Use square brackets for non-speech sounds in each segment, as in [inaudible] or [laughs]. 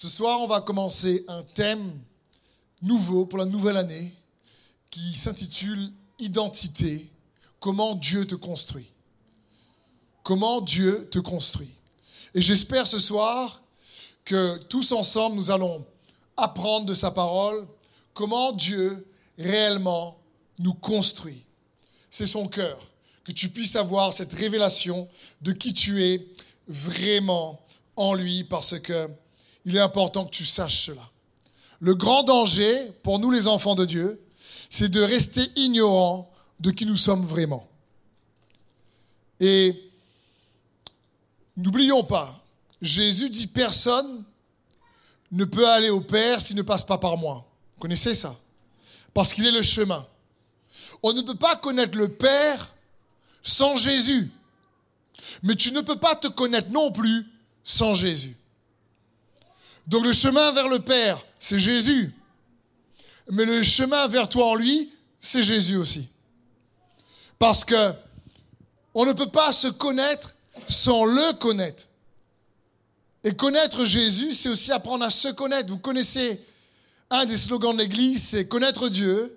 Ce soir, on va commencer un thème nouveau pour la nouvelle année qui s'intitule Identité, comment Dieu te construit. Comment Dieu te construit. Et j'espère ce soir que tous ensemble, nous allons apprendre de sa parole comment Dieu réellement nous construit. C'est son cœur, que tu puisses avoir cette révélation de qui tu es vraiment en lui, parce que il est important que tu saches cela. Le grand danger pour nous les enfants de Dieu, c'est de rester ignorants de qui nous sommes vraiment. Et n'oublions pas, Jésus dit personne ne peut aller au Père s'il ne passe pas par moi. Vous connaissez ça? Parce qu'il est le chemin. On ne peut pas connaître le Père sans Jésus. Mais tu ne peux pas te connaître non plus sans Jésus. Donc le chemin vers le Père, c'est Jésus. Mais le chemin vers toi en lui, c'est Jésus aussi. Parce que on ne peut pas se connaître sans le connaître. Et connaître Jésus, c'est aussi apprendre à se connaître. Vous connaissez un des slogans de l'Église, c'est connaître Dieu,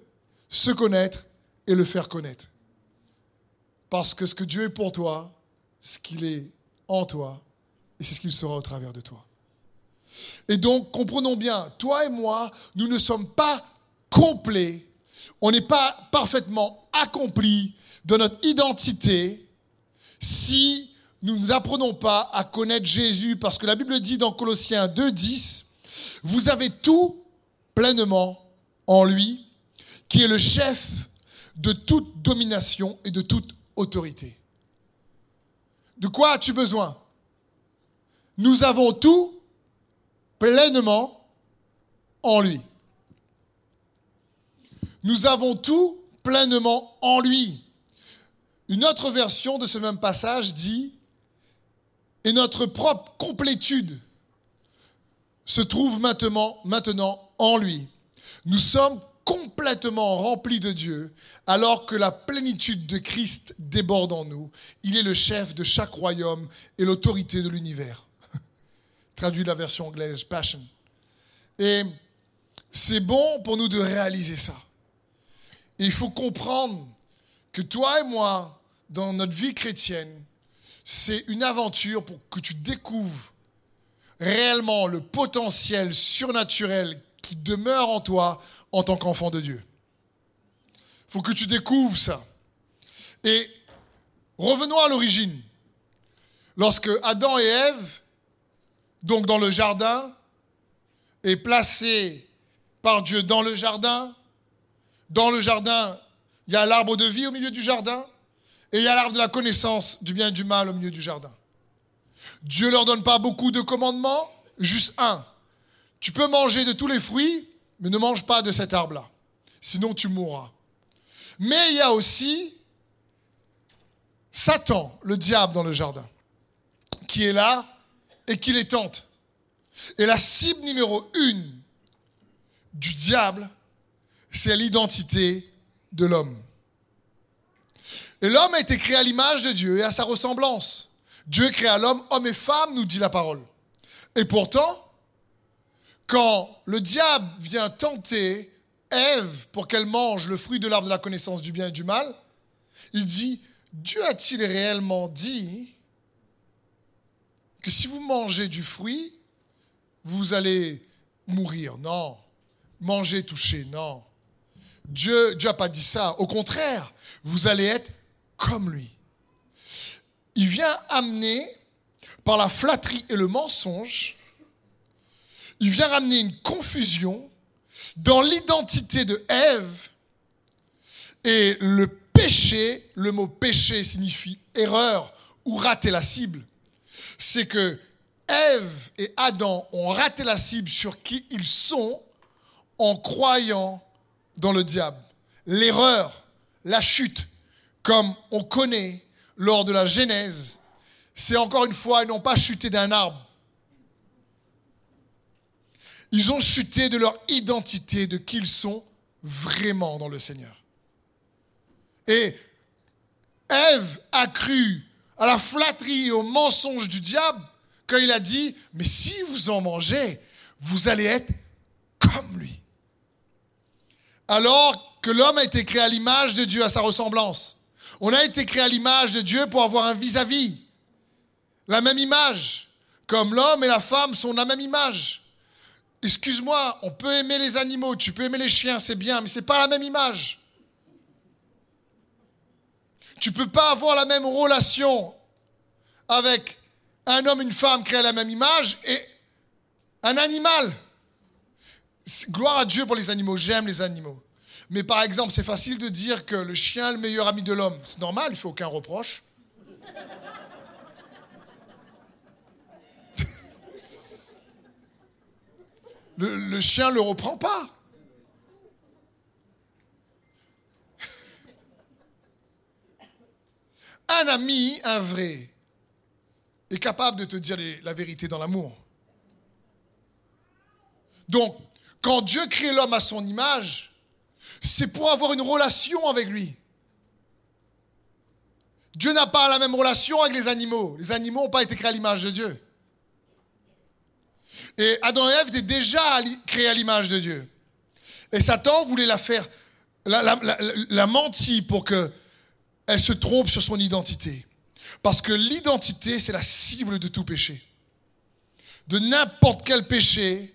se connaître et le faire connaître. Parce que ce que Dieu est pour toi, ce qu'il est en toi, et c'est ce qu'il sera au travers de toi. Et donc, comprenons bien, toi et moi, nous ne sommes pas complets, on n'est pas parfaitement accomplis de notre identité si nous n'apprenons pas à connaître Jésus, parce que la Bible dit dans Colossiens 2.10, vous avez tout pleinement en lui, qui est le chef de toute domination et de toute autorité. De quoi as-tu besoin? Nous avons tout pleinement en lui. Nous avons tout pleinement en lui. Une autre version de ce même passage dit, et notre propre complétude se trouve maintenant, maintenant en lui. Nous sommes complètement remplis de Dieu, alors que la plénitude de Christ déborde en nous. Il est le chef de chaque royaume et l'autorité de l'univers traduit la version anglaise, Passion. Et c'est bon pour nous de réaliser ça. il faut comprendre que toi et moi, dans notre vie chrétienne, c'est une aventure pour que tu découvres réellement le potentiel surnaturel qui demeure en toi en tant qu'enfant de Dieu. Il faut que tu découvres ça. Et revenons à l'origine. Lorsque Adam et Ève donc dans le jardin, est placé par Dieu dans le jardin. Dans le jardin, il y a l'arbre de vie au milieu du jardin et il y a l'arbre de la connaissance du bien et du mal au milieu du jardin. Dieu leur donne pas beaucoup de commandements, juste un. Tu peux manger de tous les fruits, mais ne mange pas de cet arbre-là. Sinon, tu mourras. Mais il y a aussi Satan, le diable dans le jardin, qui est là et qui les tente. Et la cible numéro une du diable, c'est l'identité de l'homme. Et l'homme a été créé à l'image de Dieu et à sa ressemblance. Dieu créa l'homme, homme et femme, nous dit la parole. Et pourtant, quand le diable vient tenter Ève pour qu'elle mange le fruit de l'arbre de la connaissance du bien et du mal, il dit, Dieu a-t-il réellement dit que si vous mangez du fruit, vous allez mourir. Non. Manger, toucher, non. Dieu n'a pas dit ça. Au contraire, vous allez être comme lui. Il vient amener, par la flatterie et le mensonge, il vient ramener une confusion dans l'identité de Ève. Et le péché, le mot péché signifie erreur ou rater la cible c'est que Ève et Adam ont raté la cible sur qui ils sont en croyant dans le diable. L'erreur, la chute, comme on connaît lors de la Genèse, c'est encore une fois, ils n'ont pas chuté d'un arbre. Ils ont chuté de leur identité, de qui ils sont vraiment dans le Seigneur. Et Ève a cru à la flatterie et au mensonge du diable quand il a dit, mais si vous en mangez, vous allez être comme lui. Alors que l'homme a été créé à l'image de Dieu, à sa ressemblance. On a été créé à l'image de Dieu pour avoir un vis-à-vis. La même image. Comme l'homme et la femme sont la même image. Excuse-moi, on peut aimer les animaux, tu peux aimer les chiens, c'est bien, mais ce n'est pas la même image. Tu ne peux pas avoir la même relation avec un homme, une femme créés à la même image et un animal. Gloire à Dieu pour les animaux, j'aime les animaux. Mais par exemple, c'est facile de dire que le chien est le meilleur ami de l'homme. C'est normal, il ne fait aucun reproche. [laughs] Le, le chien ne le reprend pas. Un ami, un vrai, est capable de te dire la vérité dans l'amour. Donc, quand Dieu crée l'homme à son image, c'est pour avoir une relation avec lui. Dieu n'a pas la même relation avec les animaux. Les animaux n'ont pas été créés à l'image de Dieu. Et Adam et Ève étaient déjà créés à l'image de Dieu. Et Satan voulait la faire, la, mentir pour qu'elle se trompe sur son identité. Parce que l'identité, c'est la cible de tout péché. De n'importe quel péché,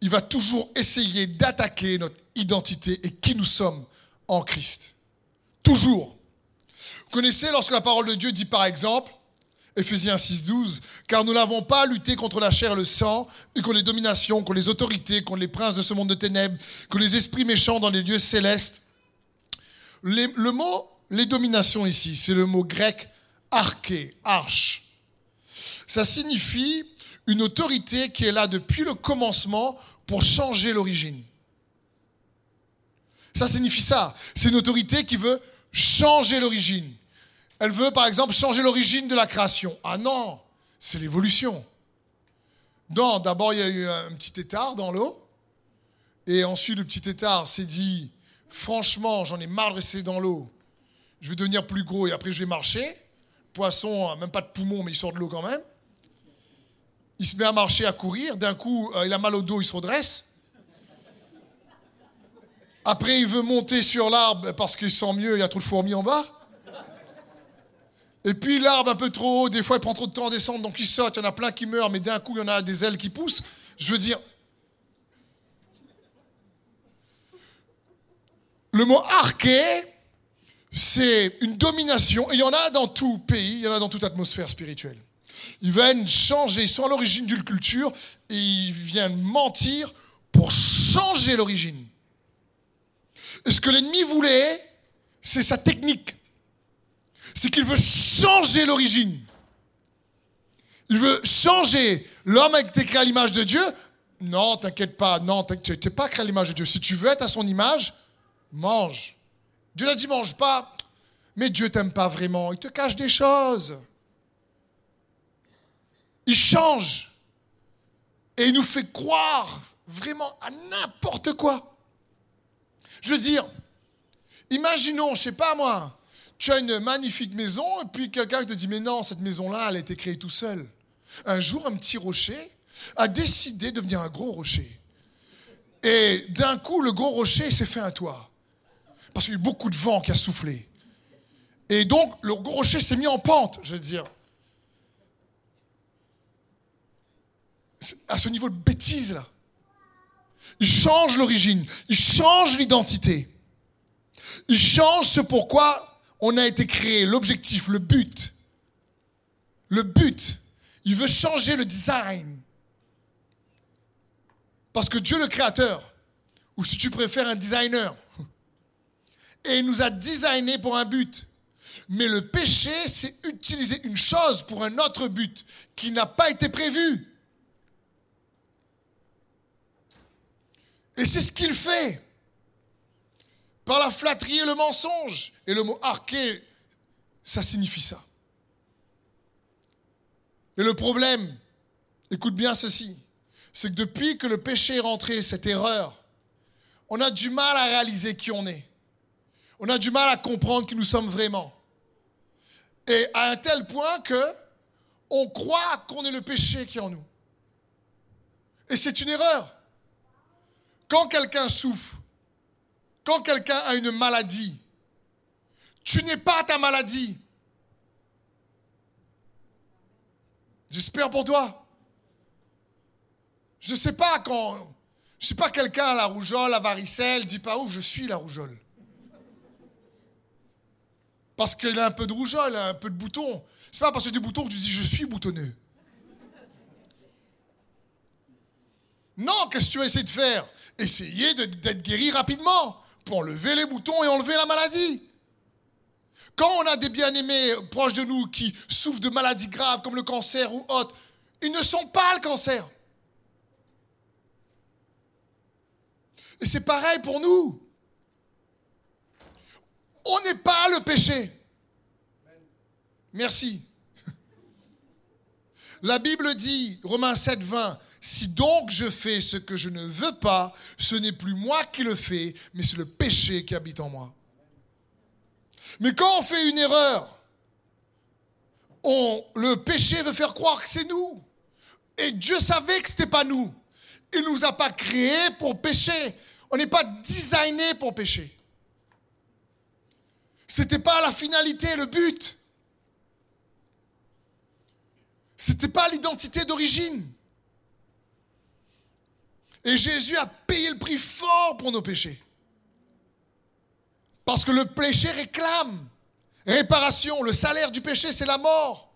il va toujours essayer d'attaquer notre identité et qui nous sommes en Christ. Toujours. Vous connaissez lorsque la parole de Dieu dit par exemple, Ephésiens 6, 12, car nous n'avons pas à lutter contre la chair et le sang, et contre les dominations, contre les autorités, contre les princes de ce monde de ténèbres, contre les esprits méchants dans les lieux célestes. le mot, les dominations ici, c'est le mot grec arché, arche. Ça signifie une autorité qui est là depuis le commencement pour changer l'origine. Ça signifie ça. C'est une autorité qui veut changer l'origine. Elle veut, par exemple, changer l'origine de la création. Ah non, c'est l'évolution. Non, d'abord, il y a eu un petit étard dans l'eau. Et ensuite, le petit étard s'est dit, franchement, j'en ai marre de rester dans l'eau. Je vais devenir plus gros et après, je vais marcher. Poisson, même pas de poumon, mais il sort de l'eau quand même. Il se met à marcher, à courir. D'un coup, euh, il a mal au dos, il se redresse. Après, il veut monter sur l'arbre parce qu'il sent mieux, il y a trop de fourmis en bas. Et puis l'arbre un peu trop haut, des fois il prend trop de temps à descendre, donc il saute, il y en a plein qui meurent, mais d'un coup il y en a des ailes qui poussent. Je veux dire, le mot arché, c'est une domination, et il y en a dans tout pays, il y en a dans toute atmosphère spirituelle. Ils viennent changer, ils sont à l'origine d'une culture, et ils viennent mentir pour changer l'origine. Et ce que l'ennemi voulait, c'est sa technique c'est qu'il veut changer l'origine. Il veut changer. L'homme a été créé à l'image de Dieu. Non, t'inquiète pas. Non, tu n'es pas créé à l'image de Dieu. Si tu veux être à son image, mange. Dieu n'a dit mange pas. Mais Dieu t'aime pas vraiment. Il te cache des choses. Il change. Et il nous fait croire vraiment à n'importe quoi. Je veux dire, imaginons, je sais pas moi, tu as une magnifique maison, et puis quelqu'un te dit, mais non, cette maison-là, elle a été créée tout seul. Un jour, un petit rocher a décidé de devenir un gros rocher. Et d'un coup, le gros rocher s'est fait un toit. Parce qu'il y a eu beaucoup de vent qui a soufflé. Et donc, le rocher s'est mis en pente, je veux dire. À ce niveau de bêtise, là. Il change l'origine, il change l'identité. Il change ce pourquoi on a été créé, l'objectif, le but. Le but, il veut changer le design. Parce que Dieu le créateur, ou si tu préfères un designer, et il nous a designé pour un but. Mais le péché, c'est utiliser une chose pour un autre but qui n'a pas été prévu. Et c'est ce qu'il fait par la flatterie et le mensonge. Et le mot arché, ça signifie ça. Et le problème, écoute bien ceci, c'est que depuis que le péché est rentré, cette erreur, on a du mal à réaliser qui on est. On a du mal à comprendre qui nous sommes vraiment. Et à un tel point que on croit qu'on est le péché qui est en nous. Et c'est une erreur. Quand quelqu'un souffre, quand quelqu'un a une maladie, tu n'es pas ta maladie. J'espère pour toi. Je ne sais pas quand. Je ne sais pas quelqu'un a la rougeole, la varicelle, dit pas où je suis la rougeole. Parce qu'il a un peu de rougeole, un peu de bouton. C'est pas parce que du bouton que tu dis je suis boutonneux. Non, qu'est-ce que tu vas essayer de faire? Essayer d'être guéri rapidement pour enlever les boutons et enlever la maladie. Quand on a des bien-aimés proches de nous qui souffrent de maladies graves comme le cancer ou autre, ils ne sont pas le cancer. Et c'est pareil pour nous. On n'est pas le péché. Merci. La Bible dit, Romains 7, 20, si donc je fais ce que je ne veux pas, ce n'est plus moi qui le fais, mais c'est le péché qui habite en moi. Mais quand on fait une erreur, le péché veut faire croire que c'est nous. Et Dieu savait que ce n'était pas nous. Il ne nous a pas créés pour pécher. On n'est pas designé pour pécher. Ce n'était pas la finalité, le but. Ce n'était pas l'identité d'origine. Et Jésus a payé le prix fort pour nos péchés. Parce que le péché réclame réparation. Le salaire du péché, c'est la mort.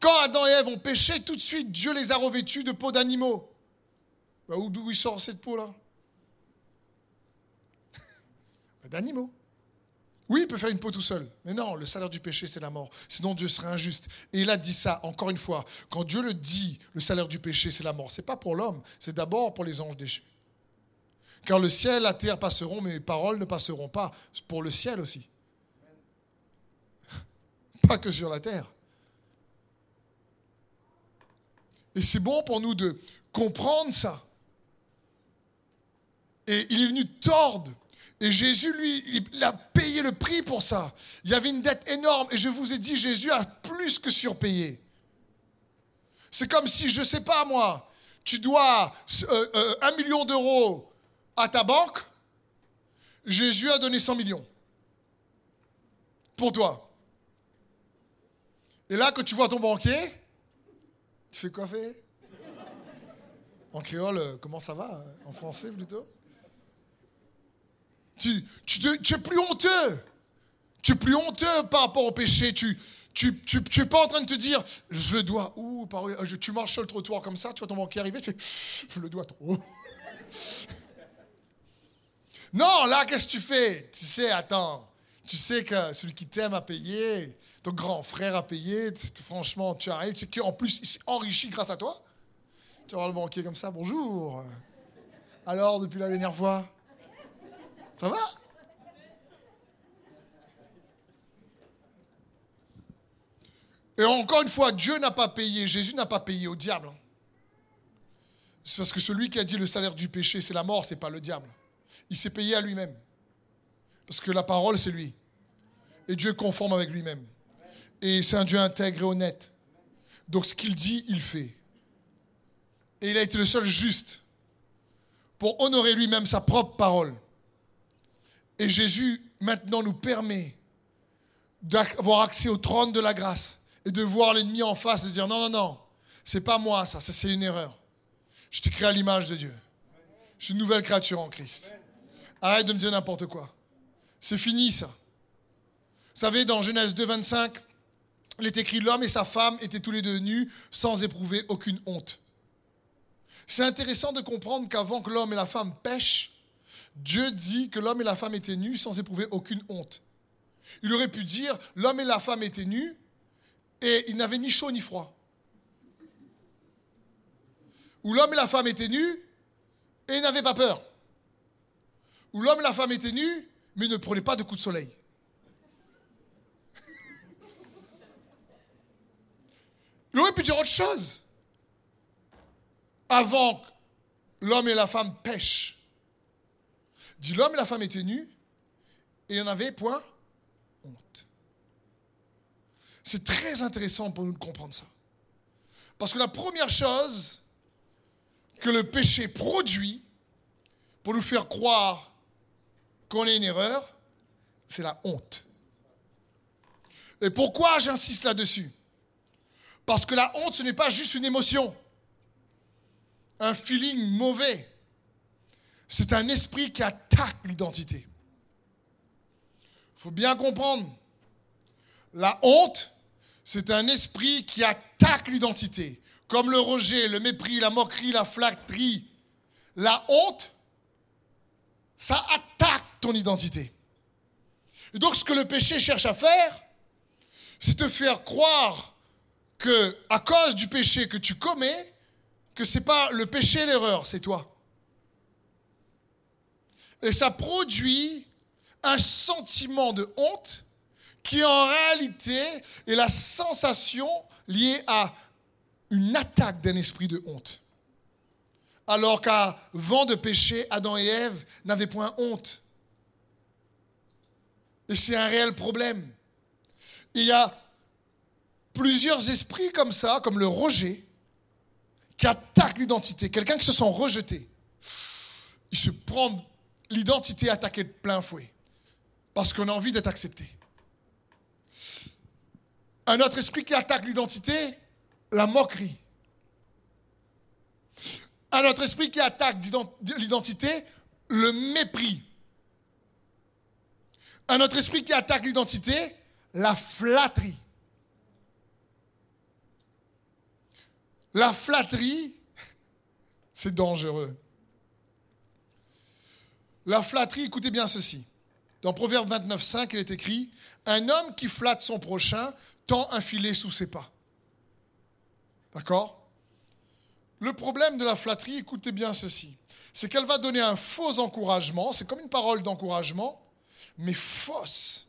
Quand Adam et Ève ont péché, tout de suite, Dieu les a revêtus de peau d'animaux. Bah, d'où il sort cette peau-là? [laughs] D'animaux. Oui, il peut faire une peau tout seul. Mais non, le salaire du péché, c'est la mort. Sinon, Dieu serait injuste. Et il a dit ça, encore une fois. Quand Dieu le dit, le salaire du péché, c'est la mort. Ce n'est pas pour l'homme, c'est d'abord pour les anges déchus. Car le ciel, la terre passeront, mais mes paroles ne passeront pas. Pour le ciel aussi. [laughs] Pas que sur la terre. Et c'est bon pour nous de comprendre ça. Et il est venu tordre. Et Jésus, lui, il a payé le prix pour ça. Il y avait une dette énorme. Et je vous ai dit, Jésus a plus que surpayé. C'est comme si, je ne sais pas moi, tu dois euh, euh, un million d'euros à ta banque, Jésus a donné 100 millions pour toi. Et là, quand tu vois ton banquier, tu fais faire En créole, euh, comment ça va En français plutôt? Tu, tu, es plus honteux. Tu es plus honteux par rapport au péché. Tu, tu, tu, es pas en train de te dire, je le dois. Ouh, tu marches sur le trottoir comme ça, tu vois ton banquier arriver, tu fais, je le dois trop. [laughs] Non, là, qu'est-ce que tu fais? Tu sais, attends, tu sais que celui qui t'aime a payé, ton grand frère a payé, franchement, tu arrives, tu sais qu'en plus, il s'est enrichi grâce à toi. Tu vas le banquier comme ça, bonjour. Alors, depuis la dernière fois? Ça va Et encore une fois, Dieu n'a pas payé, Jésus n'a pas payé au diable. C'est parce que celui qui a dit le salaire du péché, c'est la mort, c'est pas le diable. Il s'est payé à lui-même. Parce que la parole, c'est lui. Et Dieu est conforme avec lui-même. Et c'est un Dieu intègre et honnête. Donc ce qu'il dit, il fait. Et il a été le seul juste pour honorer lui-même sa propre parole. Et Jésus maintenant nous permet d'avoir accès au trône de la grâce et de voir l'ennemi en face et de dire non, non, non, c'est pas moi ça, c'est une erreur. Je t'ai créé à l'image de Dieu. Je suis une nouvelle créature en Christ. Arrête de me dire n'importe quoi. C'est fini ça. Vous savez, dans Genèse 2, 25, il est écrit L'homme et sa femme étaient tous les deux nus sans éprouver aucune honte. C'est intéressant de comprendre qu'avant que l'homme et la femme pêchent, Dieu dit que l'homme et la femme étaient nus sans éprouver aucune honte. Il aurait pu dire L'homme et la femme étaient nus et ils n'avaient ni chaud ni froid. Ou l'homme et la femme étaient nus et ils n'avaient pas peur où l'homme et la femme étaient nus, mais ne prenaient pas de coups de soleil. Il aurait pu dire autre chose. Avant que l'homme et la femme pêchent. Dit l'homme et la femme étaient nus et il en avait point honte. C'est très intéressant pour nous de comprendre ça. Parce que la première chose que le péché produit pour nous faire croire qu'on est une erreur, c'est la honte. Et pourquoi j'insiste là-dessus? Parce que la honte, ce n'est pas juste une émotion, un feeling mauvais. C'est un esprit qui l'identité. Il faut bien comprendre, la honte, c'est un esprit qui attaque l'identité, comme le rejet, le mépris, la moquerie, la flatterie. La honte, ça attaque ton identité. Et donc ce que le péché cherche à faire, c'est te faire croire que à cause du péché que tu commets, que c'est pas le péché l'erreur, c'est toi. Et ça produit un sentiment de honte qui en réalité est la sensation liée à une attaque d'un esprit de honte. Alors qu'avant de pécher, Adam et Ève n'avaient point honte. Et c'est un réel problème. Il y a plusieurs esprits comme ça, comme le rejet, qui attaquent l'identité. Quelqu'un qui se sent rejeté, il se prend l'identité attaquée de plein fouet, parce qu'on a envie d'être accepté. Un autre esprit qui attaque l'identité, la moquerie. Un autre esprit qui attaque l'identité, le mépris. Un autre esprit qui attaque l'identité, la flatterie. La flatterie, [laughs] c'est dangereux. La flatterie, écoutez bien ceci. Dans Proverbe 29, 5, il est écrit Un homme qui flatte son prochain tend un filet sous ses pas. D'accord? Le problème de la flatterie, écoutez bien ceci c'est qu'elle va donner un faux encouragement, c'est comme une parole d'encouragement, mais fausse,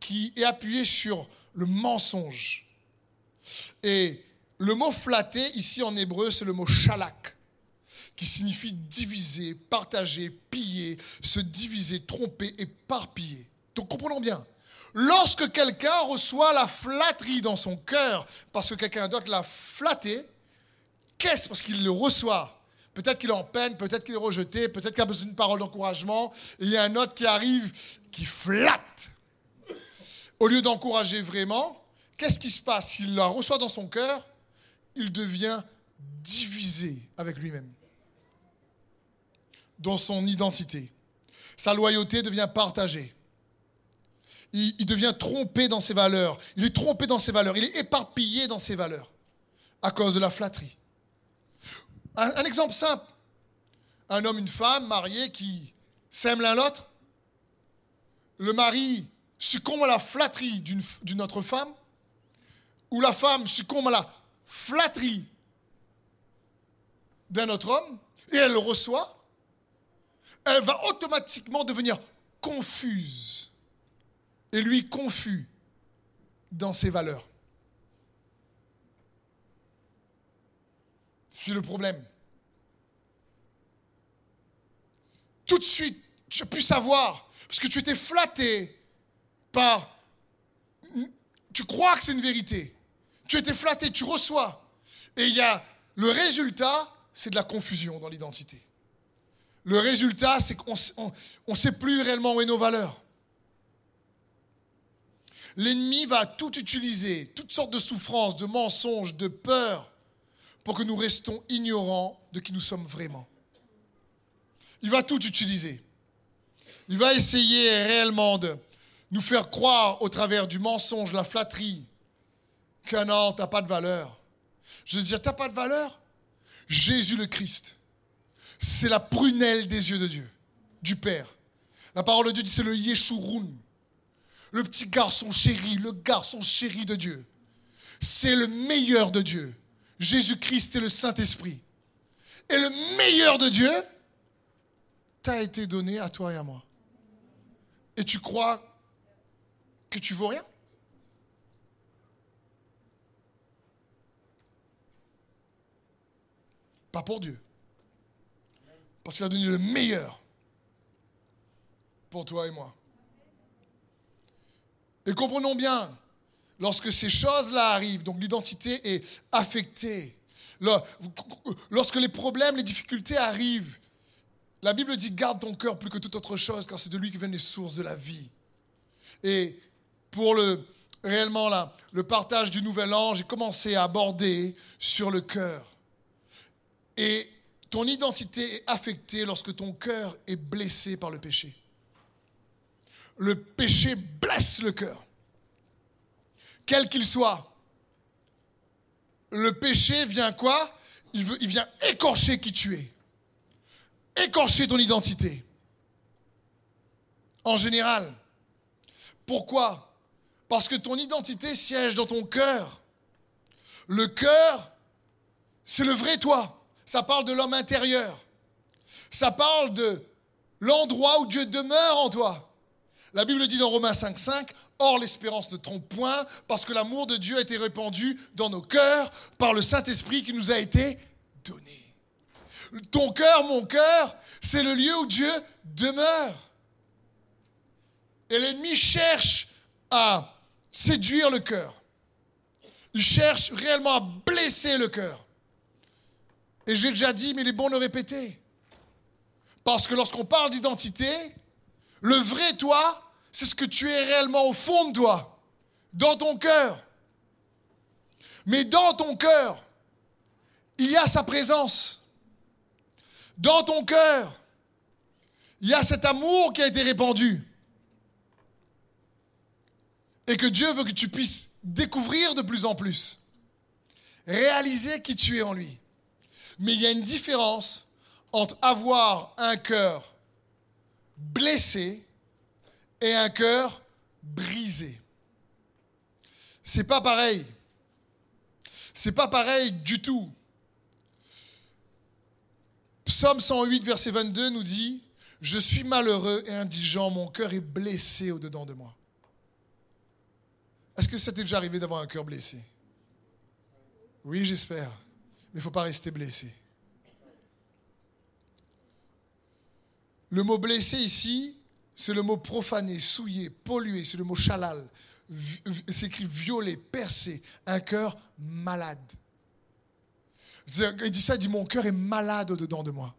qui est appuyée sur le mensonge. Et le mot flatter, ici en hébreu, c'est le mot shalak, qui signifie diviser, partager, piller, se diviser, tromper, éparpiller. Donc comprenons bien. Lorsque quelqu'un reçoit la flatterie dans son cœur, parce que quelqu'un d'autre l'a flatté, qu'est-ce parce qu'il le reçoit? Peut-être qu'il est en peine, peut-être qu'il est rejeté, peut-être qu'il a besoin d'une parole d'encouragement. Il y a un autre qui arrive, qui flatte. Au lieu d'encourager vraiment, qu'est-ce qui se passe? S'il la reçoit dans son cœur, il devient divisé avec lui-même, dans son identité. Sa loyauté devient partagée. Il, devient trompé dans ses valeurs. Il est trompé dans ses valeurs. Il est éparpillé dans ses valeurs à cause de la flatterie. Un, exemple simple. Un homme, une femme mariés qui s'aiment l'un l'autre. Le mari succombe à la flatterie d'une autre femme. Ou la femme succombe à la flatterie d'un autre homme. Et elle le reçoit. Elle va automatiquement devenir confuse. Et lui confus dans ses valeurs. C'est le problème. Tout de suite, tu as pu savoir, parce que tu étais flatté par... Tu crois que c'est une vérité. Tu étais flatté, tu reçois. Et il y a le résultat, c'est de la confusion dans l'identité. Le résultat, c'est qu'on ne sait plus réellement où est nos valeurs. L'ennemi va tout utiliser, toutes sortes de souffrances, de mensonges, de peurs, pour que nous restons ignorants de qui nous sommes vraiment. Il va tout utiliser. Il va essayer réellement de nous faire croire au travers du mensonge, la flatterie, que non, tu n'as pas de valeur. Je veux dire, tu n'as pas de valeur? Jésus le Christ, c'est la prunelle des yeux de Dieu, du Père. La parole de Dieu dit c'est le Yeshurun, le petit garçon chéri, le garçon chéri de Dieu. C'est le meilleur de Dieu. Jésus-Christ est le Saint-Esprit. Et le meilleur de Dieu t'a été donné à toi et à moi. Et tu crois que tu vaux rien? Pas pour Dieu. Parce qu'il a donné le meilleur pour toi et moi. Et comprenons bien, lorsque ces choses-là arrivent, donc l'identité est affectée, lorsque les problèmes, les difficultés arrivent, la Bible dit garde ton cœur plus que toute autre chose, car c'est de lui que viennent les sources de la vie. Et pour le réellement là, le partage du nouvel an, j'ai commencé à aborder sur le cœur. Et ton identité est affectée lorsque ton cœur est blessé par le péché. Le péché blesse le cœur, quel qu'il soit. Le péché vient quoi? Il, vient écorcher qui tu es, écorcher ton identité. En général. Pourquoi? Parce que ton identité siège dans ton cœur. Le cœur, c'est le vrai toi ça parle de l'homme intérieur. Ça parle de l'endroit où Dieu demeure en toi. La Bible dit dans Romains 5.5, Or l'espérance ne trompe point, parce que l'amour de Dieu a été répandu dans nos cœurs par le Saint-Esprit qui nous a été donné. Ton cœur, mon cœur, c'est le lieu où Dieu demeure. Et l'ennemi cherche à séduire le cœur. Il cherche réellement à blesser le cœur. Et j'ai déjà dit, mais il est bon de répéter. Parce que lorsqu'on parle d'identité, le vrai toi, c'est ce que tu es réellement au fond de toi, dans ton cœur. Mais dans ton cœur, il y a sa présence. Dans ton cœur, il y a cet amour qui a été répandu. Et que Dieu veut que tu puisses découvrir de plus en plus. Réaliser qui tu es en lui. Mais il y a une différence entre avoir un cœur blessé et un cœur brisé. C'est pas pareil. C'est pas pareil du tout. Psaume 108, verset 22 nous dit Je suis malheureux et indigent, mon cœur est blessé au-dedans de moi. Est-ce que ça t'est déjà arrivé d'avoir un cœur blessé? Oui, j'espère mais il ne faut pas rester blessé. Le mot blessé ici, c'est le mot profané, souillé, pollué, c'est le mot chalal. C'est écrit violé, percé, un cœur malade. Il dit ça, il dit mon cœur est malade au-dedans de moi.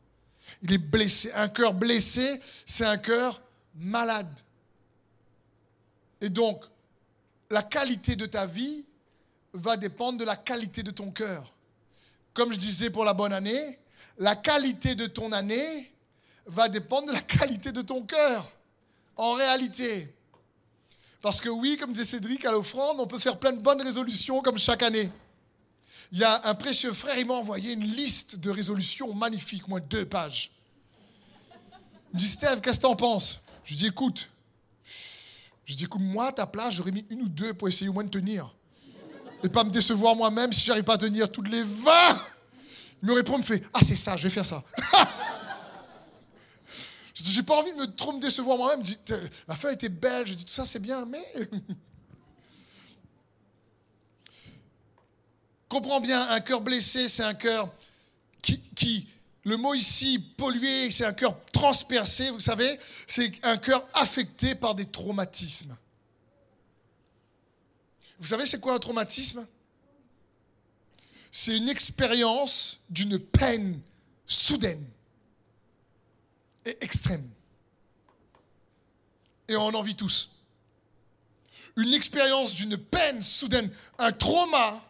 Il est blessé. Un cœur blessé, c'est un cœur malade. Et donc, la qualité de ta vie va dépendre de la qualité de ton cœur comme je disais pour la bonne année, la qualité de ton année va dépendre de la qualité de ton cœur, en réalité. Parce que oui, comme disait Cédric à l'offrande, on peut faire plein de bonnes résolutions comme chaque année. Il y a un précieux frère, il m'a envoyé une liste de résolutions magnifiques, moins deux pages. Il me dit, Steve, qu'est-ce que t'en penses? Je lui dis, écoute, je dis, écoute, moi, à ta place, j'aurais mis une ou deux pour essayer au moins de tenir et pas me décevoir moi-même si j'arrive pas à tenir toutes les 20. Il me répond, me fait Ah, c'est ça, je vais faire ça. [laughs] je dis J'ai pas envie de me trop me décevoir moi-même. La feuille était belle, je dis Tout ça, c'est bien, mais. [laughs] Comprends bien, un cœur blessé, c'est un cœur qui, qui, le mot ici, pollué, c'est un cœur transpercé, vous savez, c'est un cœur affecté par des traumatismes. Vous savez, c'est quoi un traumatisme? C'est une expérience d'une peine soudaine et extrême. Et on en vit tous. Une expérience d'une peine soudaine, un trauma,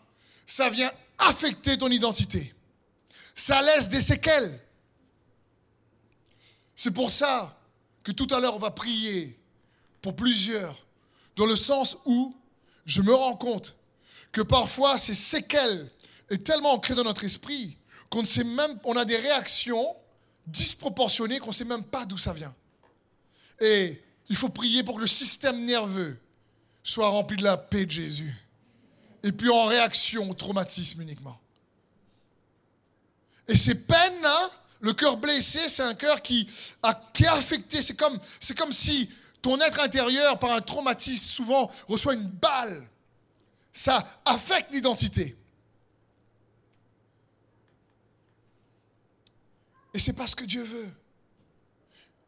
ça vient affecter ton identité. Ça laisse des séquelles. C'est pour ça que tout à l'heure, on va prier pour plusieurs, dans le sens où je me rends compte que parfois ces séquelles est tellement ancrées dans notre esprit qu'on sait a des réactions disproportionnées qu'on ne sait même pas d'où ça vient. Et il faut prier pour que le système nerveux soit rempli de la paix de Jésus. Et puis en réaction au traumatisme uniquement. Et ces peines-là, le cœur blessé, c'est un cœur qui, a, qui est affecté. C'est comme, c'est comme si ton être intérieur, par un traumatisme, souvent reçoit une balle. Ça affecte l'identité. Et c'est pas ce que Dieu veut.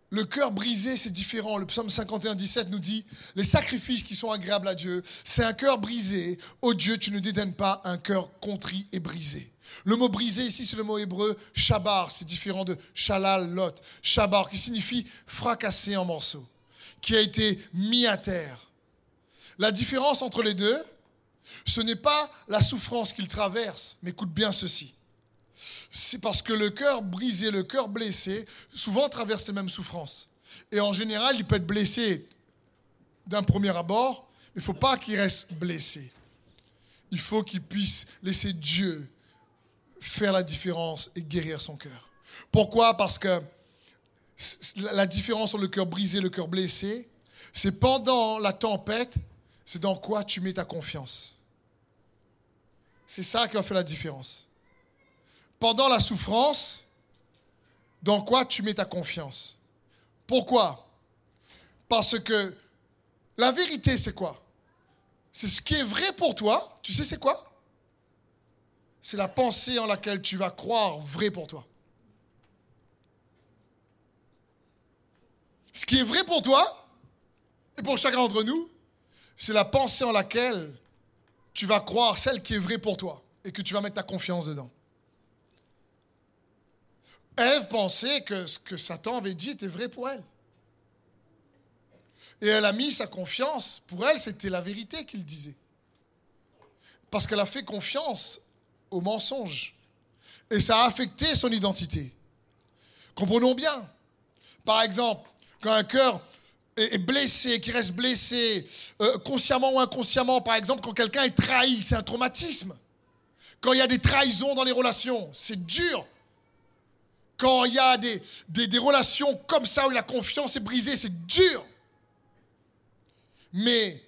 Le cœur brisé, c'est différent. Le psaume 51, 17 nous dit, les sacrifices qui sont agréables à Dieu, c'est un cœur brisé. Ô Dieu, tu ne dédaignes pas un cœur contrit et brisé. Le mot brisé ici, c'est le mot hébreu shabar. C'est différent de shalal, lot. Shabar, qui signifie fracassé en morceaux, qui a été mis à terre. La différence entre les deux, ce n'est pas la souffrance qu'il traverse, mais écoute bien ceci. C'est parce que le cœur brisé, le cœur blessé, souvent traverse les mêmes souffrances. Et en général, il peut être blessé d'un premier abord, mais il ne faut pas qu'il reste blessé. Il faut qu'il puisse laisser Dieu faire la différence et guérir son cœur. Pourquoi? Parce que la différence entre le cœur brisé et le cœur blessé, c'est pendant la tempête, c'est dans quoi tu mets ta confiance. C'est ça qui va faire la différence. Pendant la souffrance, dans quoi tu mets ta confiance. Pourquoi? Parce que la vérité, c'est quoi? C'est ce qui est vrai pour toi. Tu sais, c'est quoi? C'est la pensée en laquelle tu vas croire vrai pour toi. Ce qui est vrai pour toi, et pour chacun d'entre nous, c'est la pensée en laquelle tu vas croire celle qui est vraie pour toi et que tu vas mettre ta confiance dedans. Ève pensait que ce que Satan avait dit était vrai pour elle. Et elle a mis sa confiance, pour elle c'était la vérité qu'il disait. Parce qu'elle a fait confiance au mensonge. Et ça a affecté son identité. Comprenons bien. Par exemple, quand un cœur est blessé, qui reste blessé, euh, consciemment ou inconsciemment, par exemple, quand quelqu'un est trahi, c'est un traumatisme. Quand il y a des trahisons dans les relations, c'est dur. Quand il y a des, des, des relations comme ça où la confiance est brisée, c'est dur. Mais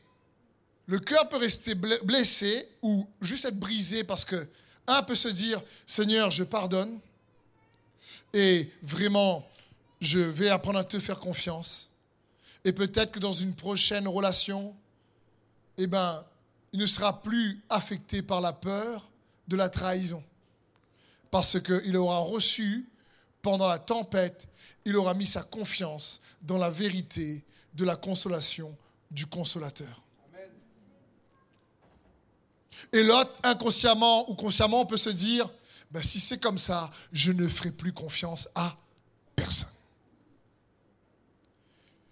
le cœur peut rester blessé ou juste être brisé parce que un peut se dire, Seigneur, je pardonne et vraiment, je vais apprendre à te faire confiance. Et peut-être que dans une prochaine relation, eh ben, il ne sera plus affecté par la peur de la trahison. Parce qu'il aura reçu, pendant la tempête, il aura mis sa confiance dans la vérité de la consolation du consolateur. Et l'autre, inconsciemment ou consciemment, peut se dire, ben, si c'est comme ça, je ne ferai plus confiance à personne.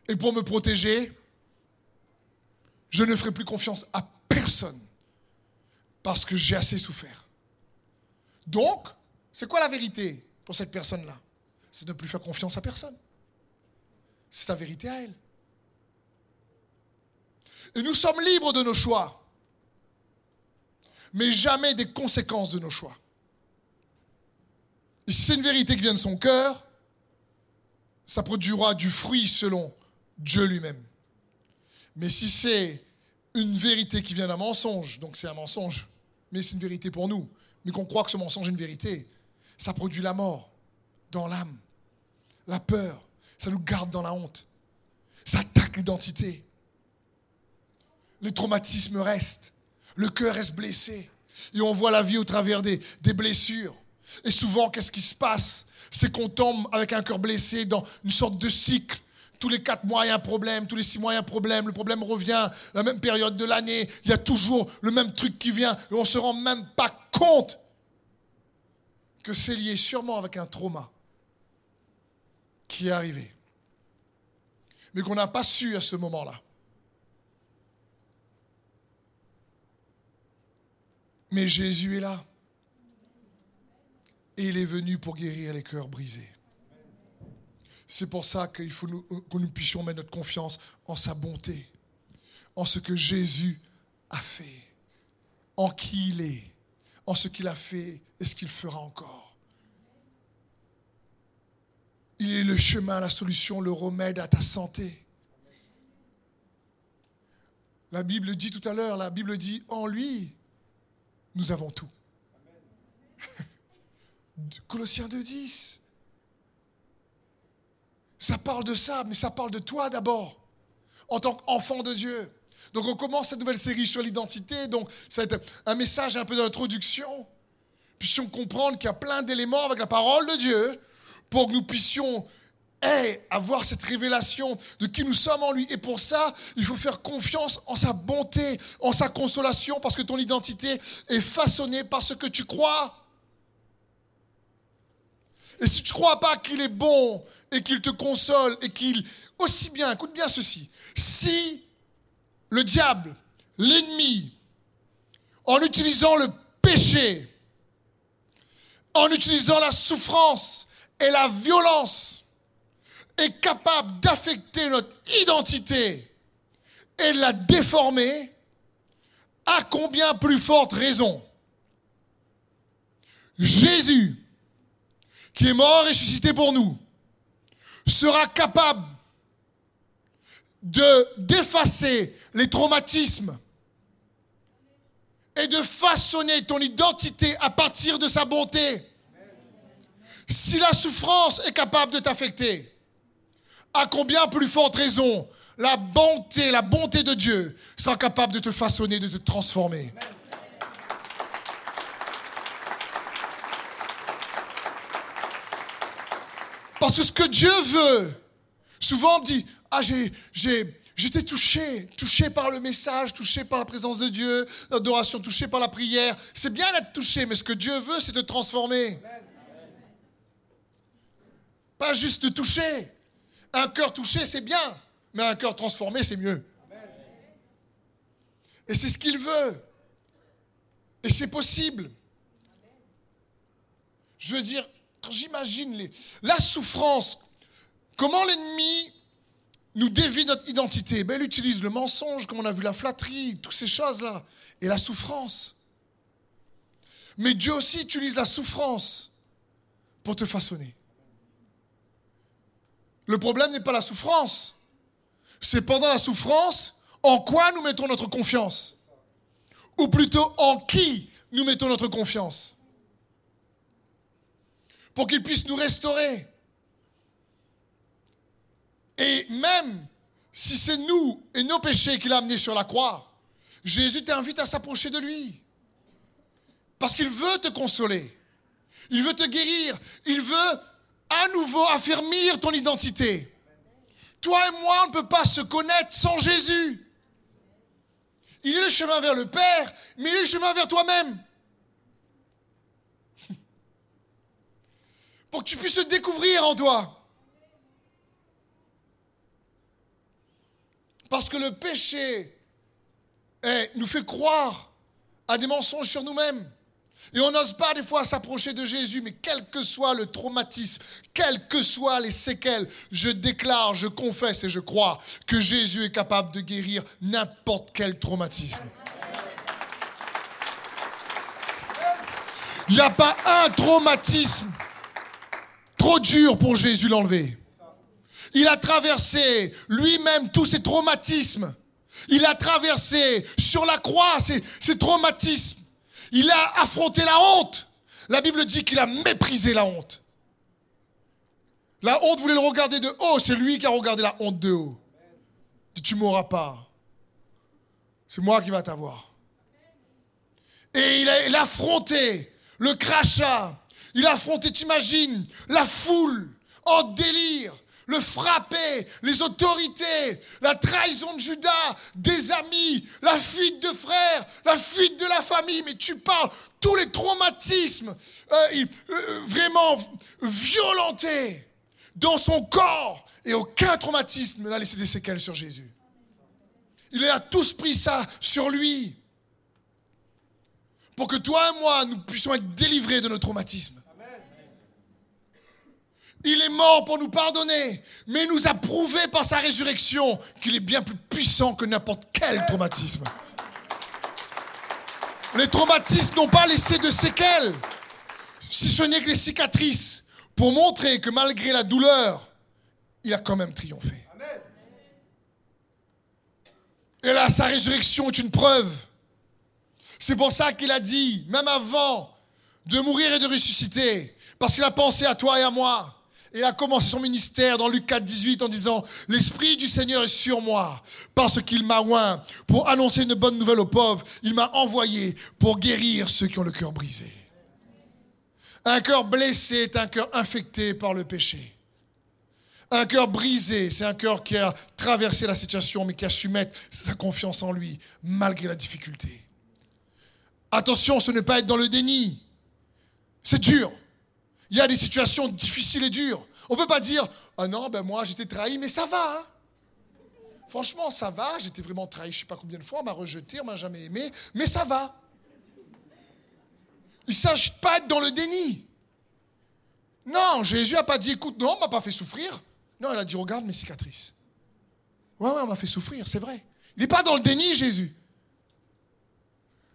Et pour me protéger, je ne ferai plus confiance à personne parce que j'ai assez souffert. Donc, c'est quoi la vérité pour cette personne-là? C'est de ne plus faire confiance à personne. C'est sa vérité à elle. Et nous sommes libres de nos choix mais jamais des conséquences de nos choix. Et si c'est une vérité qui vient de son cœur, ça produira du fruit selon Dieu lui-même. Mais si c'est une vérité qui vient d'un mensonge, donc c'est un mensonge, mais c'est une vérité pour nous, mais qu'on croit que ce mensonge est une vérité, ça produit la mort dans l'âme, la peur, ça nous garde dans la honte, ça attaque l'identité. Les traumatismes restent. Le cœur reste blessé. Et on voit la vie au travers des, blessures. Et souvent, qu'est-ce qui se passe? C'est qu'on tombe avec un cœur blessé dans une sorte de cycle. Tous les quatre mois, il y a un problème. Tous les six mois, il y a un problème. Le problème revient. La même période de l'année, il y a toujours le même truc qui vient. Et on ne se rend même pas compte que c'est lié sûrement avec un trauma qui est arrivé. Mais qu'on n'a pas su à ce moment-là. Mais Jésus est là. Et il est venu pour guérir les cœurs brisés. C'est pour ça qu'il faut que nous puissions mettre notre confiance en sa bonté, en ce que Jésus a fait, en qui il est, en ce qu'il a fait et ce qu'il fera encore. Il est le chemin, la solution, le remède à ta santé. La Bible dit tout à l'heure, la Bible dit en lui, nous avons tout. [laughs] Colossiens 2.10. Ça parle de ça, mais ça parle de toi d'abord, en tant qu'enfant de Dieu. Donc on commence cette nouvelle série sur l'identité, donc ça va être un message un peu d'introduction. Puissions comprendre qu'il y a plein d'éléments avec la parole de Dieu pour que nous puissions avoir cette révélation de qui nous sommes en lui. Et pour ça, il faut faire confiance en sa bonté, en sa consolation, parce que ton identité est façonnée par ce que tu crois. Et si tu ne crois pas qu'il est bon et qu'il te console et qu'il... Aussi bien, écoute bien ceci, si le diable, l'ennemi, en utilisant le péché, en utilisant la souffrance et la violence, est capable d'affecter notre identité et de la déformer, à combien plus forte raison? Jésus, qui est mort et ressuscité pour nous, sera capable de d'effacer les traumatismes et de façonner ton identité à partir de sa bonté. Si la souffrance est capable de t'affecter, à combien plus forte raison la bonté, la bonté de Dieu sera capable de te façonner, de te transformer. Parce que ce que Dieu veut, souvent on dit, ah j'ai, j'ai, j'étais touché, touché par le message, touché par la présence de Dieu, l'adoration, touché par la prière. C'est bien d'être touché, mais ce que Dieu veut, c'est de transformer. Pas juste de toucher. Un cœur touché, c'est bien mais un cœur transformé, c'est mieux. Et c'est ce qu'il veut. Et c'est possible. Je veux dire, quand j'imagine la souffrance, comment l'ennemi nous dévie notre identité ben, Il utilise le mensonge, comme on a vu la flatterie, toutes ces choses-là, et la souffrance. Mais Dieu aussi utilise la souffrance pour te façonner. Le problème n'est pas la souffrance c'est pendant la souffrance, en quoi nous mettons notre confiance? Ou plutôt, en qui nous mettons notre confiance? Pour qu'il puisse nous restaurer. Et même si c'est nous et nos péchés qu'il a amenés sur la croix, Jésus t'invite à s'approcher de lui. Parce qu'il veut te consoler. Il veut te guérir. Il veut à nouveau affermir ton identité. Toi et moi, on ne peut pas se connaître sans Jésus. Il est le chemin vers le Père, mais il est le chemin vers toi-même. Pour que tu puisses te découvrir en toi. Parce que le péché nous fait croire à des mensonges sur nous-mêmes. Et on n'ose pas des fois s'approcher de Jésus, mais quel que soit le traumatisme, quelles que soient les séquelles, je déclare, je confesse et je crois que Jésus est capable de guérir n'importe quel traumatisme. Il n'y a pas un traumatisme trop dur pour Jésus l'enlever. Il a traversé lui-même tous ces traumatismes. Il a traversé sur la croix ces traumatismes. Il a affronté la honte. La Bible dit qu'il a méprisé la honte. La honte voulait le regarder de haut. C'est lui qui a regardé la honte de haut. Dit, tu mourras pas. C'est moi qui va t'avoir. Et il a, affronté le crachat. Il a affronté, t'imagines, la foule en délire le frapper, les autorités, la trahison de Judas, des amis, la fuite de frères, la fuite de la famille. Mais tu parles, tous les traumatismes euh, euh, vraiment violentés dans son corps. Et aucun traumatisme n'a laissé des séquelles sur Jésus. Il a tous pris ça sur lui. Pour que toi et moi, nous puissions être délivrés de nos traumatismes. Il est mort pour nous pardonner, mais il nous a prouvé par sa résurrection qu'il est bien plus puissant que n'importe quel traumatisme. Les traumatismes n'ont pas laissé de séquelles, si ce n'est que les cicatrices, pour montrer que malgré la douleur, il a quand même triomphé. Et là, sa résurrection est une preuve. C'est pour ça qu'il a dit, même avant de mourir et de ressusciter, parce qu'il a pensé à toi et à moi, il a commencé son ministère dans Luc 4, 18 en disant, l'Esprit du Seigneur est sur moi parce qu'il m'a oint pour annoncer une bonne nouvelle aux pauvres. Il m'a envoyé pour guérir ceux qui ont le cœur brisé. Un cœur blessé est un cœur infecté par le péché. Un cœur brisé, c'est un cœur qui a traversé la situation mais qui a su mettre sa confiance en lui malgré la difficulté. Attention, ce n'est pas être dans le déni. C'est dur. Il y a des situations difficiles et dures. On ne peut pas dire, ah non, ben moi j'étais trahi, mais ça va. Hein. Franchement, ça va. J'étais vraiment trahi, je ne sais pas combien de fois, on m'a rejeté, on m'a jamais aimé, mais ça va. Il ne s'agit pas d'être dans le déni. Non, Jésus n'a pas dit, écoute, non, on m'a pas fait souffrir. Non, il a dit, regarde mes cicatrices. Ouais, ouais, on m'a fait souffrir, c'est vrai. Il n'est pas dans le déni, Jésus.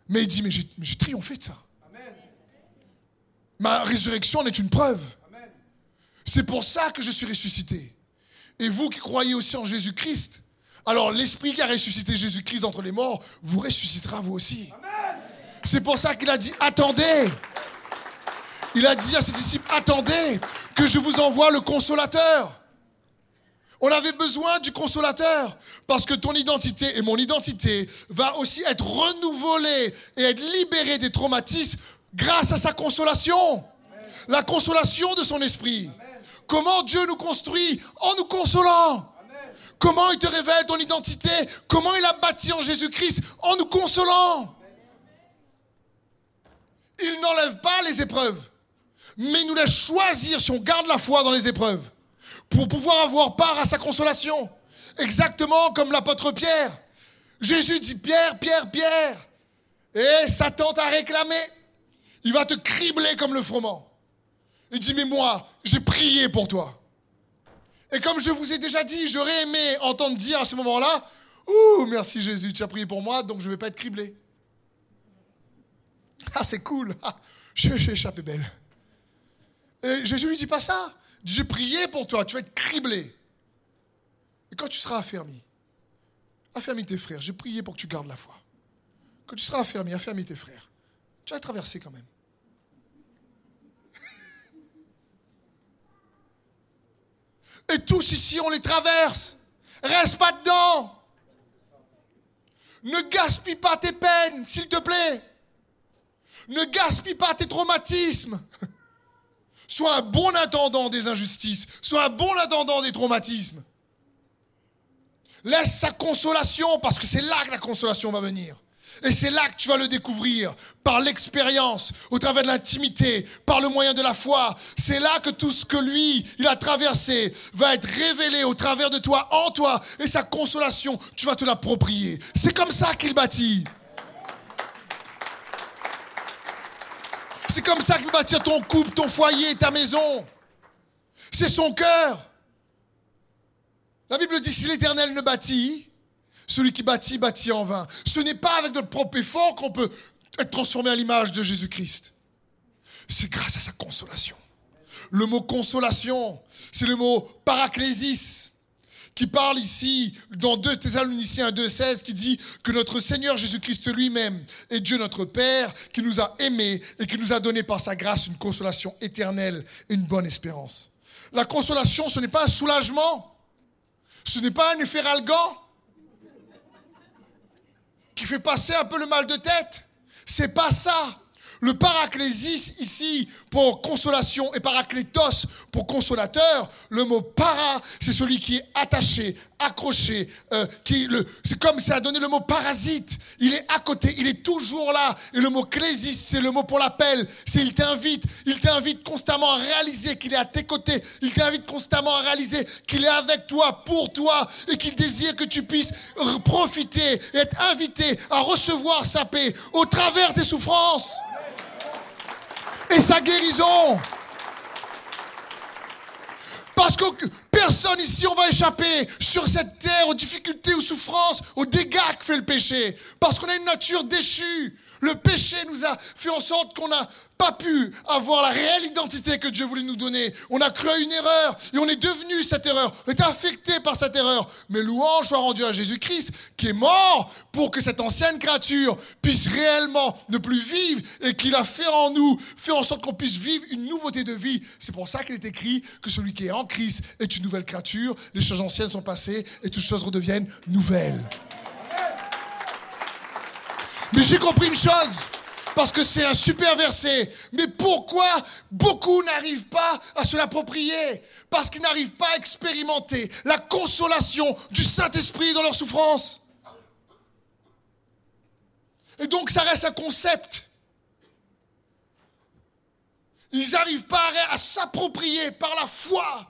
Mais il dit, mais j'ai triomphé de ça. Ma résurrection en est une preuve. C'est pour ça que je suis ressuscité. Et vous qui croyez aussi en Jésus-Christ, alors l'Esprit qui a ressuscité Jésus-Christ d'entre les morts vous ressuscitera vous aussi. C'est pour ça qu'il a dit, attendez. Il a dit à ses disciples, attendez que je vous envoie le consolateur. On avait besoin du consolateur parce que ton identité et mon identité va aussi être renouvelée et être libérée des traumatismes grâce à sa consolation. La consolation de son esprit. Comment Dieu nous construit En nous consolant. Comment il te révèle ton identité Comment il a bâti en Jésus-Christ En nous consolant. Il n'enlève pas les épreuves, mais il nous laisse choisir si on garde la foi dans les épreuves pour pouvoir avoir part à sa consolation. Exactement comme l'apôtre Pierre. Jésus dit Pierre, Pierre, Pierre. Et Satan t'a réclamé. Il va te cribler comme le froment. Il dit, mais moi, j'ai prié pour toi. Et comme je vous ai déjà dit, j'aurais aimé entendre dire à ce moment-là, Ouh, merci Jésus, tu as prié pour moi, donc je ne vais pas être criblé. Ah, c'est cool. Ah, j'ai échappé belle. Et Jésus lui dit pas ça. J'ai prié pour toi, tu vas être criblé. Et quand tu seras affermi, affermis tes frères, j'ai prié pour que tu gardes la foi. Quand tu seras affermi, affermis tes frères. Tu vas traverser quand même. Et tous ici, on les traverse. Reste pas dedans. Ne gaspille pas tes peines, s'il te plaît. Ne gaspille pas tes traumatismes. [laughs] Sois un bon attendant des injustices. Sois un bon attendant des traumatismes. Laisse sa consolation, parce que c'est là que la consolation va venir. Et c'est là que tu vas le découvrir, par l'expérience, au travers de l'intimité, par le moyen de la foi. C'est là que tout ce que lui, il a traversé, va être révélé au travers de toi, en toi. Et sa consolation, tu vas te l'approprier. C'est comme ça qu'il bâtit. C'est comme ça qu'il va bâtir ton couple, ton foyer, ta maison. C'est son cœur. La Bible dit, si l'Éternel ne bâtit, celui qui bâtit, bâtit en vain. Ce n'est pas avec notre propre effort qu'on peut être transformé à l'image de Jésus-Christ. C'est grâce à sa consolation. Le mot consolation, c'est le mot paraclésis, qui parle ici dans 2 Thessaloniciens 2.16, qui dit que notre Seigneur Jésus-Christ lui-même est Dieu notre Père, qui nous a aimés et qui nous a donné par sa grâce une consolation éternelle et une bonne espérance. La consolation, ce n'est pas un soulagement, ce n'est pas un effet ralgant, qui fait passer un peu le mal de tête. C'est pas ça. Le paraclésis ici pour consolation et paraclétos pour consolateur, le mot para, c'est celui qui est attaché, accroché, euh, qui le, c'est comme ça a donné le mot parasite. Il est à côté, il est toujours là. Et le mot clésis, c'est le mot pour l'appel. C'est il t'invite, il t'invite constamment à réaliser qu'il est à tes côtés. Il t'invite constamment à réaliser qu'il est avec toi, pour toi, et qu'il désire que tu puisses profiter et être invité à recevoir sa paix au travers des souffrances et sa guérison. Parce que personne ici, on va échapper sur cette terre aux difficultés, aux souffrances, aux dégâts que fait le péché. Parce qu'on a une nature déchue. Le péché nous a fait en sorte qu'on n'a pas pu avoir la réelle identité que Dieu voulait nous donner. On a cru à une erreur et on est devenu cette erreur. On est affecté par cette erreur. Mais louange soit rendue à Jésus-Christ qui est mort pour que cette ancienne créature puisse réellement ne plus vivre et qu'il a fait en nous, fait en sorte qu'on puisse vivre une nouveauté de vie. C'est pour ça qu'il est écrit que celui qui est en Christ est une nouvelle créature. Les choses anciennes sont passées et toutes choses redeviennent nouvelles. Mais j'ai compris une chose, parce que c'est un super verset. Mais pourquoi beaucoup n'arrivent pas à se l'approprier? Parce qu'ils n'arrivent pas à expérimenter la consolation du Saint-Esprit dans leur souffrance. Et donc ça reste un concept. Ils n'arrivent pas à s'approprier par la foi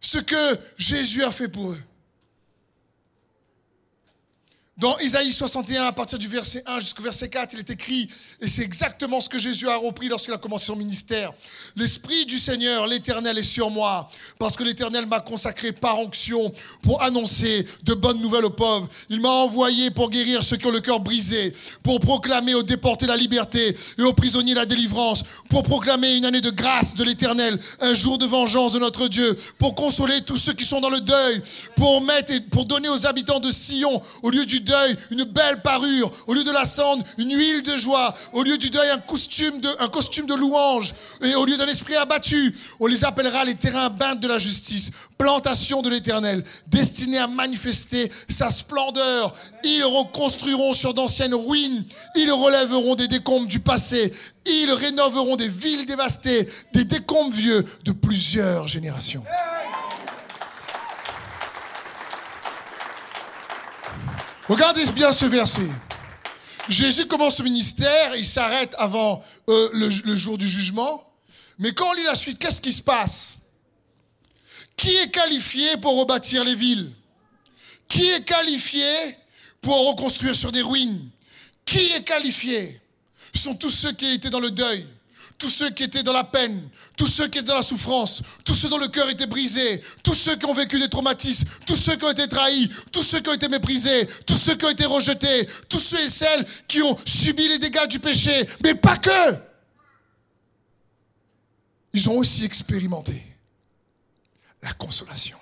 ce que Jésus a fait pour eux. Dans Isaïe 61, à partir du verset 1 jusqu'au verset 4, il est écrit, et c'est exactement ce que Jésus a repris lorsqu'il a commencé son ministère. L'Esprit du Seigneur, l'Éternel, est sur moi, parce que l'Éternel m'a consacré par onction pour annoncer de bonnes nouvelles aux pauvres. Il m'a envoyé pour guérir ceux qui ont le cœur brisé, pour proclamer aux déportés la liberté et aux prisonniers la délivrance, pour proclamer une année de grâce de l'Éternel, un jour de vengeance de notre Dieu, pour consoler tous ceux qui sont dans le deuil, pour mettre et pour donner aux habitants de Sion, au lieu du deuil, une belle parure. Au lieu de la cendre, une huile de joie. Au lieu du deuil, un costume de, un louange. Et au lieu d'un esprit abattu, on les appellera les terrains bains de la justice, plantation de l'éternel, destinés à manifester sa splendeur. Ils reconstruiront sur d'anciennes ruines. Ils relèveront des décombres du passé. Ils rénoveront des villes dévastées, des décombres vieux de plusieurs générations. Regardez bien ce verset. Jésus commence ce ministère, il s'arrête avant euh, le, jour du jugement. Mais quand on lit la suite, qu'est-ce qui se passe? Qui est qualifié pour rebâtir les villes? Qui est qualifié pour reconstruire sur des ruines? Qui est qualifié? Ce sont tous ceux qui étaient dans le deuil, tous ceux qui étaient dans la peine, tous ceux qui étaient dans la souffrance, tous ceux dont le cœur était brisé, tous ceux qui ont vécu des traumatismes, tous ceux qui ont été trahis, tous ceux qui ont été méprisés, tous ceux qui ont été rejetés, tous ceux et celles qui ont subi les dégâts du péché, mais pas que. Ils ont aussi expérimenté la consolation.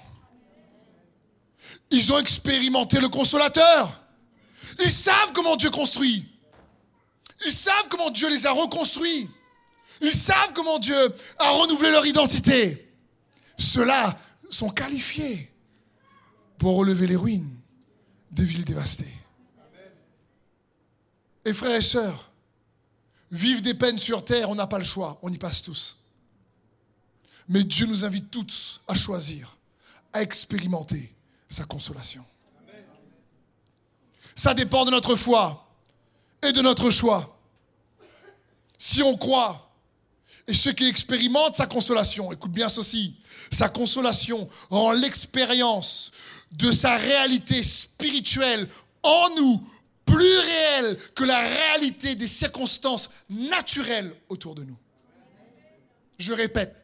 Ils ont expérimenté le consolateur. Ils savent comment Dieu construit. Ils savent comment Dieu les a reconstruits. Ils savent comment Dieu a renouvelé leur identité. Ceux-là sont qualifiés pour relever les ruines des villes dévastées. Et frères et sœurs, vivre des peines sur terre, on n'a pas le choix, on y passe tous. Mais Dieu nous invite tous à choisir, à expérimenter sa consolation. Ça dépend de notre foi et de notre choix. Si on croit et ceux qui expérimentent sa consolation, écoute bien ceci, sa consolation rend l'expérience de sa réalité spirituelle en nous plus réelle que la réalité des circonstances naturelles autour de nous. Je répète,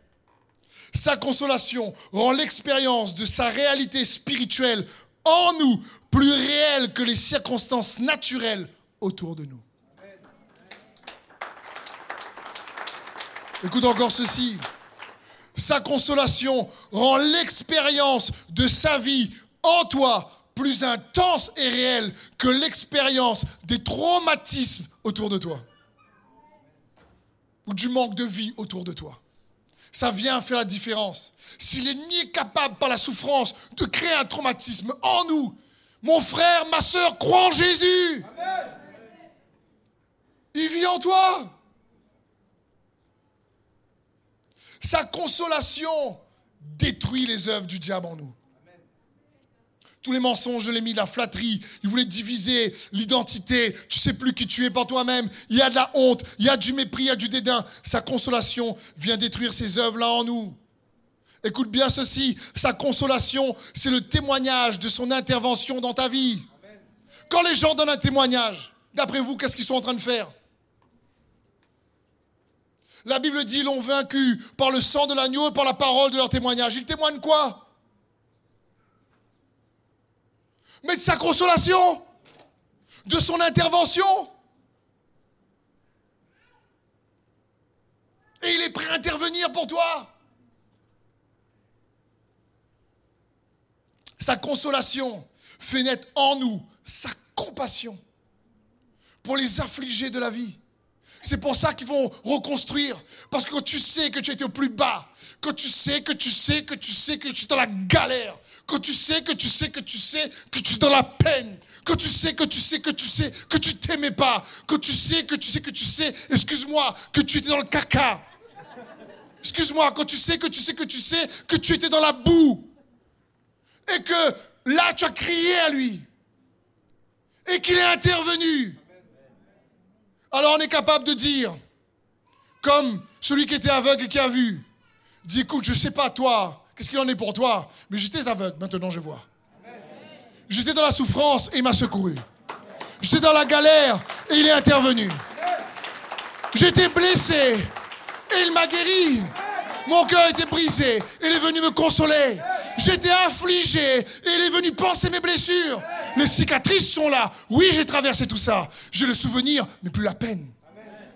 sa consolation rend l'expérience de sa réalité spirituelle en nous plus réelle que les circonstances naturelles autour de nous. Écoute encore ceci. Sa consolation rend l'expérience de sa vie en toi plus intense et réelle que l'expérience des traumatismes autour de toi. Ou du manque de vie autour de toi. Ça vient faire la différence. Si l'ennemi est capable par la souffrance de créer un traumatisme en nous, mon frère, ma soeur, crois en Jésus. Il vit en toi. Sa consolation détruit les œuvres du diable en nous. Tous les mensonges, je l'ai mis, la flatterie, il voulait diviser l'identité, tu sais plus qui tu es par toi-même, il y a de la honte, il y a du mépris, il y a du dédain. Sa consolation vient détruire ces œuvres-là en nous. Écoute bien ceci, sa consolation, c'est le témoignage de son intervention dans ta vie. Quand les gens donnent un témoignage, d'après vous, qu'est-ce qu'ils sont en train de faire? La Bible dit, l'ont vaincu par le sang de l'agneau et par la parole de leur témoignage. Ils témoignent quoi? Mais de sa consolation, de son intervention. Et il est prêt à intervenir pour toi. Sa consolation fait naître en nous sa compassion pour les affligés de la vie. C'est pour ça qu'ils vont reconstruire. Parce que quand tu sais que tu étais au plus bas, quand tu sais que tu sais que tu sais que tu es dans la galère, quand tu sais que tu sais que tu sais que tu es dans la peine, quand tu sais que tu sais que tu sais que tu t'aimais pas, quand tu sais que tu sais que tu sais, excuse-moi, que tu étais dans le caca. Excuse-moi, quand tu sais que tu sais que tu sais que tu étais dans la boue. Et que là, tu as crié à lui. Et qu'il est intervenu. Alors on est capable de dire Comme celui qui était aveugle et qui a vu. Dit, écoute, je ne sais pas toi, qu'est-ce qu'il en est pour toi, mais j'étais aveugle, maintenant je vois. J'étais dans la souffrance et il m'a secouru. J'étais dans la galère et il est intervenu. J'étais blessé et il m'a guéri. Mon cœur était brisé et il est venu me consoler. J'étais affligé et il est venu penser mes blessures. Les cicatrices sont là. Oui, j'ai traversé tout ça. J'ai le souvenir, mais plus la peine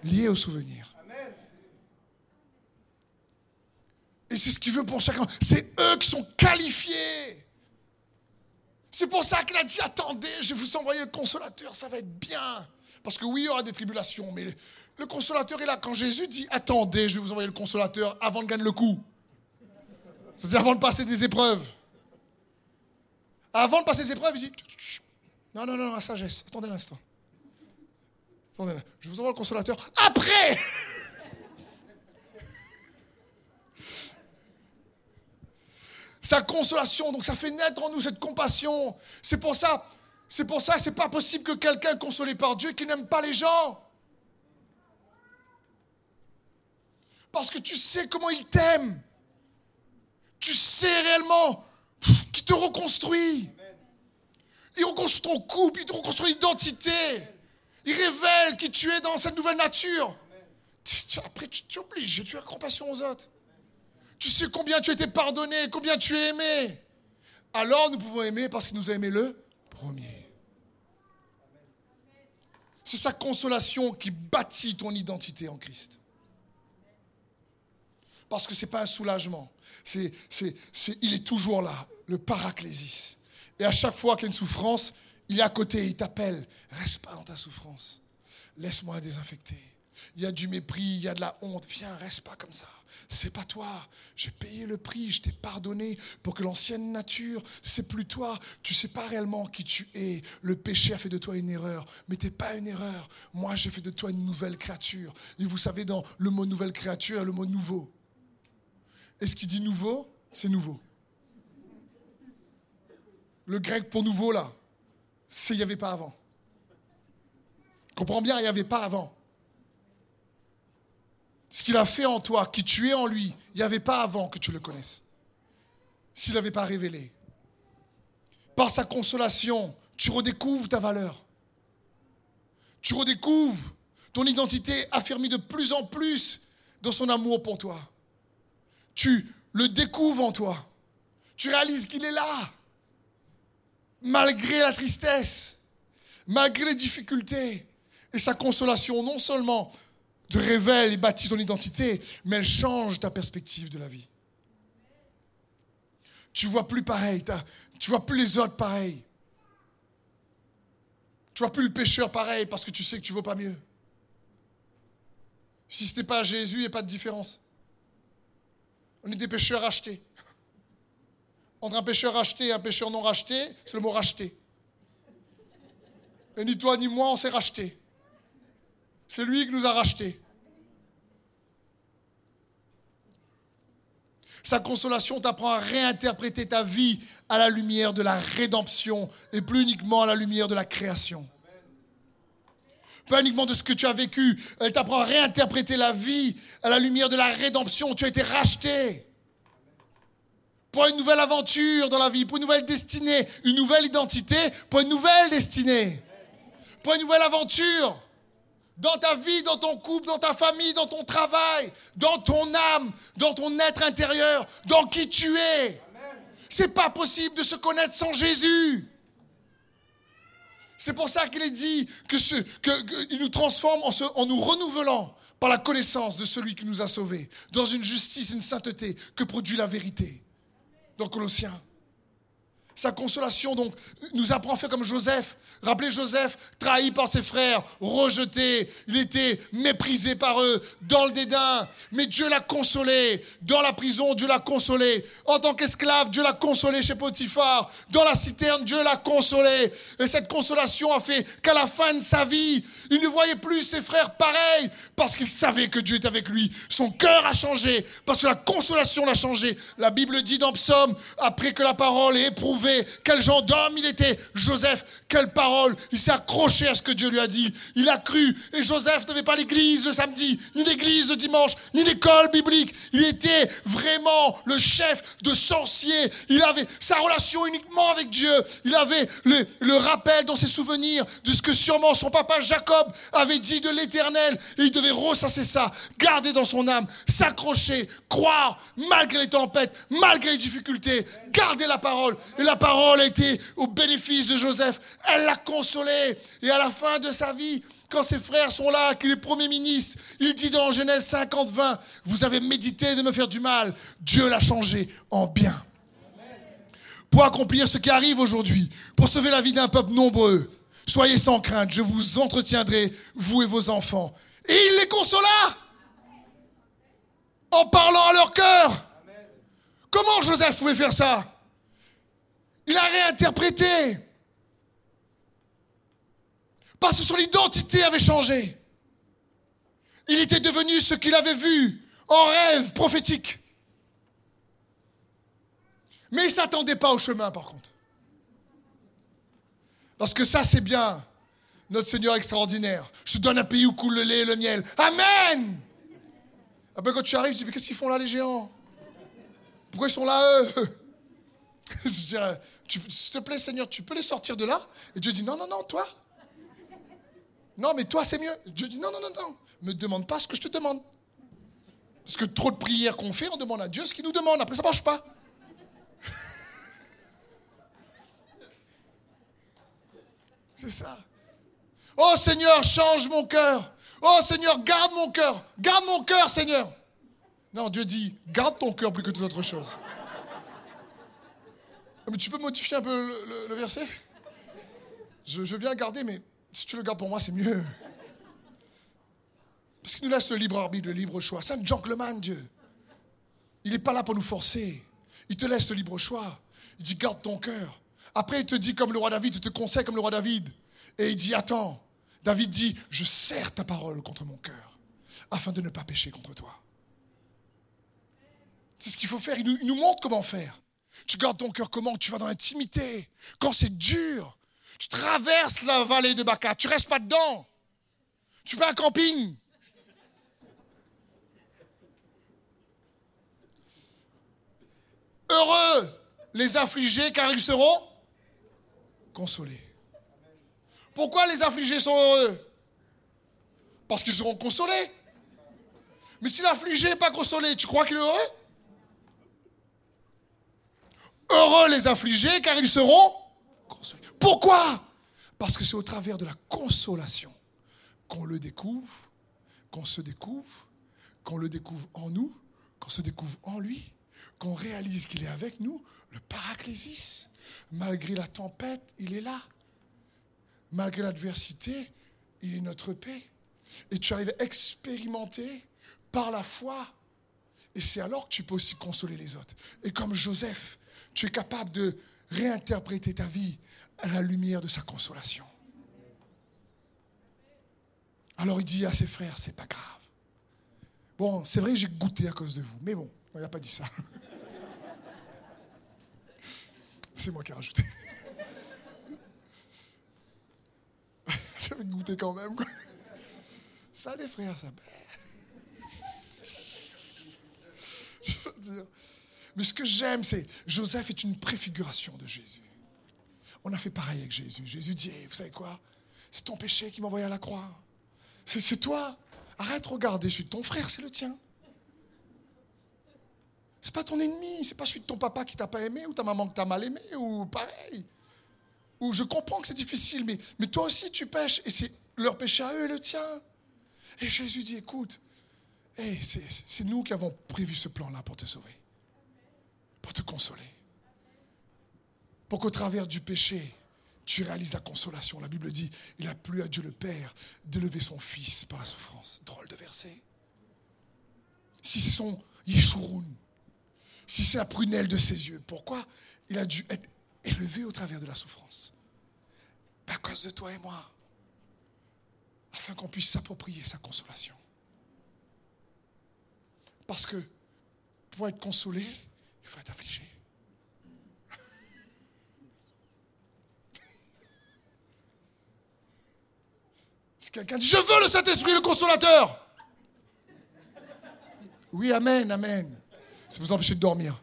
liée au souvenir. Et c'est ce qu'il veut pour chacun. C'est eux qui sont qualifiés. C'est pour ça qu'il a dit, attendez, je vais vous envoyer le consolateur, ça va être bien. Parce que oui, il y aura des tribulations, mais le consolateur est là. Quand Jésus dit, attendez, je vais vous envoyer le consolateur avant de gagner le coup. C'est-à-dire avant de passer des épreuves. Avant de passer des épreuves, il dit, non, non, non, la sagesse, attendez un instant. Je vous envoie le consolateur après. [laughs] sa consolation. Donc ça fait naître en nous cette compassion. C'est pour ça, c'est pour ça, c'est pas possible que quelqu'un consolé par Dieu qui n'aime pas les gens. Parce que tu sais comment il t'aime. Tu sais réellement te reconstruit. Il reconstruit ton couple, il te reconstruit l'identité. Il révèle qui tu es dans cette nouvelle nature. Après, tu es obligé de faire compassion aux autres. Tu sais combien tu as été pardonné, combien tu es aimé. Alors nous pouvons aimer parce qu'il nous a aimé le premier. C'est sa consolation qui bâtit ton identité en Christ. Parce que ce n'est pas un soulagement. C'est, il est toujours là, le paraclésis. Et à chaque fois qu'il y a une souffrance, il est à côté, il t'appelle. Reste pas dans ta souffrance. Laisse-moi désinfecter. Il y a du mépris, il y a de la honte. Viens, reste pas comme ça c'est pas toi. J'ai payé le prix, je t'ai pardonné pour que l'ancienne nature, c'est plus toi. Tu sais pas réellement qui tu es. Le péché a fait de toi une erreur, mais t'es pas une erreur. Moi, j'ai fait de toi une nouvelle créature. Et vous savez, dans le mot nouvelle créature, il y a le mot nouveau. Et ce qui dit nouveau, c'est nouveau. Le grec pour nouveau, là, c'est il n'y avait pas avant. Comprends bien, il n'y avait pas avant ce qu'il a fait en toi, qui tu es en lui, il n'y avait pas avant que tu le connaisses. S'il n'avait pas révélé. Par sa consolation, tu redécouvres ta valeur. Tu redécouvres ton identité affirmée de plus en plus dans son amour pour toi. Tu le découvres en toi. Tu réalises qu'il est là. Malgré la tristesse, malgré les difficultés. Et sa consolation, non seulement te révèle et bâtit ton identité, mais elle change ta perspective de la vie. Tu vois plus pareil, tu vois plus les autres pareil. Tu vois plus le pécheur pareil parce que tu sais que tu ne vaux pas mieux. Si ce n'était pas Jésus, il n'y a pas de différence. On est des pécheurs rachetés. Entre un pécheur racheté et un pécheur non racheté, c'est le mot racheté. Et ni toi ni moi, on s'est racheté. C'est lui qui nous a rachetés. Sa consolation t'apprend à réinterpréter ta vie à la lumière de la rédemption et plus uniquement à la lumière de la création. Pas uniquement de ce que tu as vécu, elle t'apprend à réinterpréter la vie à la lumière de la rédemption. Tu as été racheté pour une nouvelle aventure dans la vie, pour une nouvelle destinée, une nouvelle identité, pour une nouvelle destinée, pour une nouvelle aventure dans ta vie, dans ton couple, dans ta famille, dans ton travail, dans ton âme, dans ton être intérieur, dans qui tu es. C'est pas possible de se connaître sans Jésus. C'est pour ça qu'il est dit qu'il nous transforme en, en nous renouvelant par la connaissance de celui qui nous a sauvés, dans une justice, une sainteté que produit la vérité. Dans Colossiens. Sa consolation, donc, nous apprend à faire comme Joseph. Rappelez Joseph, trahi par ses frères, rejeté, il était méprisé par eux, dans le dédain. Mais Dieu l'a consolé. Dans la prison, Dieu l'a consolé. En tant qu'esclave, Dieu l'a consolé chez Potiphar. Dans la citerne, Dieu l'a consolé. Et cette consolation a fait qu'à la fin de sa vie, il ne voyait plus ses frères pareils parce qu'il savait que Dieu était avec lui. Son cœur a changé parce que la consolation l'a changé. La Bible dit dans Psaume, après que la parole est éprouvée, élevé, quel genre d'homme il était. Joseph, quelle parole. Il s'est accroché à ce que Dieu lui a dit. Il a cru. Et Joseph n'avait pas l'église le samedi, ni l'église le dimanche, ni l'école biblique. Il était vraiment le chef de sorciers. Il avait sa relation uniquement avec Dieu. Il avait le, le rappel dans ses souvenirs de ce que sûrement son papa Jacob avait dit de l'éternel. Et il devait ressasser ça, garder dans son âme, s'accrocher, croire, malgré les tempêtes, malgré les difficultés, garder la parole. Et la parole a été au bénéfice de Joseph. Elle l'a consolé. Et à la fin de sa vie, quand ses frères sont là, qu'il est premier ministre, il dit dans Genèse 50, 20, vous avez médité de me faire du mal. Dieu l'a changé en bien. Pour accomplir ce qui arrive aujourd'hui, pour sauver la vie d'un peuple nombreux, soyez sans crainte, je vous entretiendrai, vous et vos enfants. Et il les consola en parlant à leur cœur. Comment Joseph pouvait faire ça? Il a réinterprété. Parce que son identité avait changé. Il était devenu ce qu'il avait vu en rêve prophétique. Mais il ne s'attendait pas au chemin, par contre. Parce que ça, c'est bien. Notre Seigneur extraordinaire. Je te donne un pays où coule le lait et le miel. Amen. Après, quand tu arrives, tu dis, mais qu'est-ce qu'ils font là, les géants? Pourquoi ils sont là, eux? [laughs] S'il te plaît, Seigneur, tu peux les sortir de là? Et Dieu dit, non, non, non, toi. Non, mais toi, c'est mieux. Dieu dit, non, non, non, non. Me demande pas ce que je te demande. Parce que trop de prières qu'on fait, on demande à Dieu ce qu'il nous demande. Après, ça marche pas. [laughs] C'est ça. Oh Seigneur, change mon cœur. Oh Seigneur, garde mon cœur. Garde mon cœur, Seigneur. Non, Dieu dit, garde ton cœur plus que toute autre chose. Mais tu peux modifier un peu le, verset? Je, je veux bien garder, mais si tu le gardes pour moi, c'est mieux. Parce qu'il nous laisse le libre arbitre, le libre choix. C'est un gentleman, Dieu. Il n'est pas là pour nous forcer. Il te laisse le libre choix. Il dit, garde ton cœur. Après, il te dit comme le roi David, il te conseille comme le roi David. Et il dit, attends. David dit, je serre ta parole contre mon cœur, afin de ne pas pécher contre toi. C'est ce qu'il faut faire. Il nous, montre comment faire. Tu gardes ton cœur comment? Tu vas dans l'intimité. Quand c'est dur, tu traverses la vallée de Baca. Tu restes pas dedans. Tu fais un camping. Heureux les affligés car ils seront consolés. Pourquoi les affligés sont heureux? Parce qu'ils seront consolés. Mais si l'affligé n'est pas consolé, tu crois qu'il est heureux? Heureux les affligés car ils seront. Pourquoi? Parce que c'est au travers de la consolation qu'on le découvre, qu'on se découvre, qu'on le découvre en nous, qu'on se découvre en lui, qu'on réalise qu'il est avec nous, le paraclésis. Malgré la tempête, il est là. Malgré l'adversité, il est notre paix. Et tu arrives à expérimenter par la foi. Et c'est alors que tu peux aussi consoler les autres. Et comme Joseph, tu es capable de réinterpréter ta vie à la lumière de sa consolation. Alors il dit à ses frères, c'est pas grave. Bon, c'est vrai, j'ai goûté à cause de vous, mais bon, il n'a pas dit ça. [laughs] C'est moi qui ai rajouté. [laughs] ça fait goûter quand même. Ça, des frères, ça. [laughs] Je. Mais ce que j'aime, c'est Joseph est une préfiguration de Jésus. On a fait pareil avec Jésus. Jésus dit, vous savez quoi? C'est ton péché qui m'a envoyé à la croix. C'est toi. Arrête de regarder de ton frère, c'est le tien. C'est pas ton ennemi, c'est pas celui de ton papa qui t'a pas aimé ou ta maman qui t'a mal aimé ou pareil. Ou je comprends que c'est difficile, mais, mais toi aussi tu pêches et c'est leur péché à eux et le tien. Et Jésus dit, écoute, c'est nous qui avons prévu ce plan-là pour te sauver, pour te consoler. Pour qu'au travers du péché, tu réalises la consolation. La Bible dit, il a plu à Dieu le Père d'élever son Fils par la souffrance. Drôle de verset. Si c'est son Yeshurun, si c'est la prunelle de ses yeux, pourquoi il a dû être élevé au travers de la souffrance? À cause de toi et moi, afin qu'on puisse s'approprier sa consolation. Parce que pour être consolé, il faut être affligé. Quelqu'un dit, je veux le Saint-Esprit, le consolateur. Oui, amen, amen. Ça vous empêcher de dormir.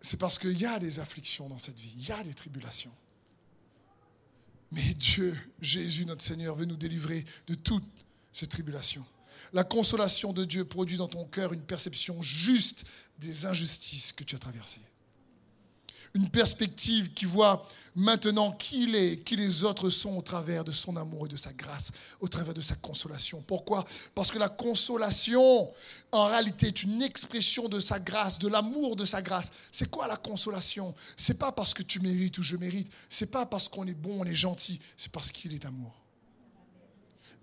C'est parce qu'il y a des afflictions dans cette vie, il y a des tribulations. Mais Dieu, Jésus, notre Seigneur, veut nous délivrer de toutes ces tribulations. La consolation de Dieu produit dans ton cœur une perception juste des injustices que tu as traversées une perspective qui voit maintenant qui il est, qui les autres sont au travers de son amour et de sa grâce, au travers de sa consolation. Pourquoi? Parce que la consolation, en réalité, est une expression de sa grâce, de l'amour de sa grâce. C'est quoi la consolation? C'est pas parce que tu mérites ou je mérite, c'est pas parce qu'on est bon, on est gentil, c'est parce qu'il est amour.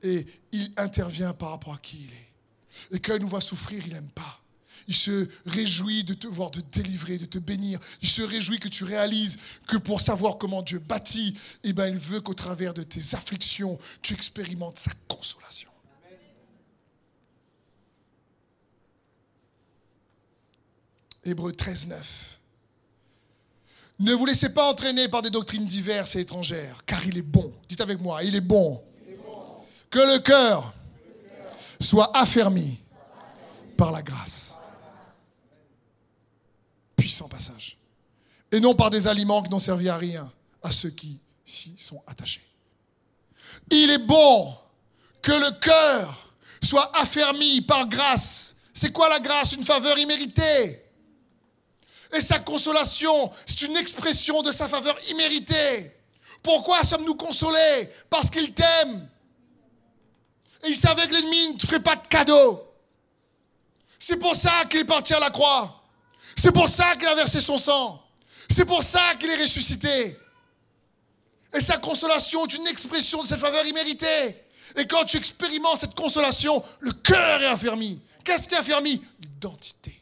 Et il intervient par rapport à qui il est. Et quand il nous voit souffrir, il n'aime pas. Il se réjouit de te voir, de délivrer, de te bénir. Il se réjouit que tu réalises que pour savoir comment Dieu bâtit, eh ben, il veut qu'au travers de tes afflictions, tu expérimentes sa consolation. Hébreu 13, 9. Ne vous laissez pas entraîner par des doctrines diverses et étrangères, car il est bon. Dites avec moi, il est bon. Que le cœur soit affermi par la grâce puissant passage. Et non par des aliments qui n'ont servi à rien à ceux qui s'y sont attachés. Il est bon que le cœur soit affermi par grâce. C'est quoi la grâce? Une faveur imméritée. Et sa consolation, c'est une expression de sa faveur imméritée. Pourquoi sommes-nous consolés? Parce qu'il t'aime. Et il savait que l'ennemi ne ferait pas de cadeau. C'est pour ça qu'il est parti à la croix. C'est pour ça qu'il a versé son sang. C'est pour ça qu'il est ressuscité. Et sa consolation est une expression de cette faveur imméritée. Et quand tu expérimentes cette consolation, le cœur est affermi. Qu'est-ce qui est affermi? L'identité.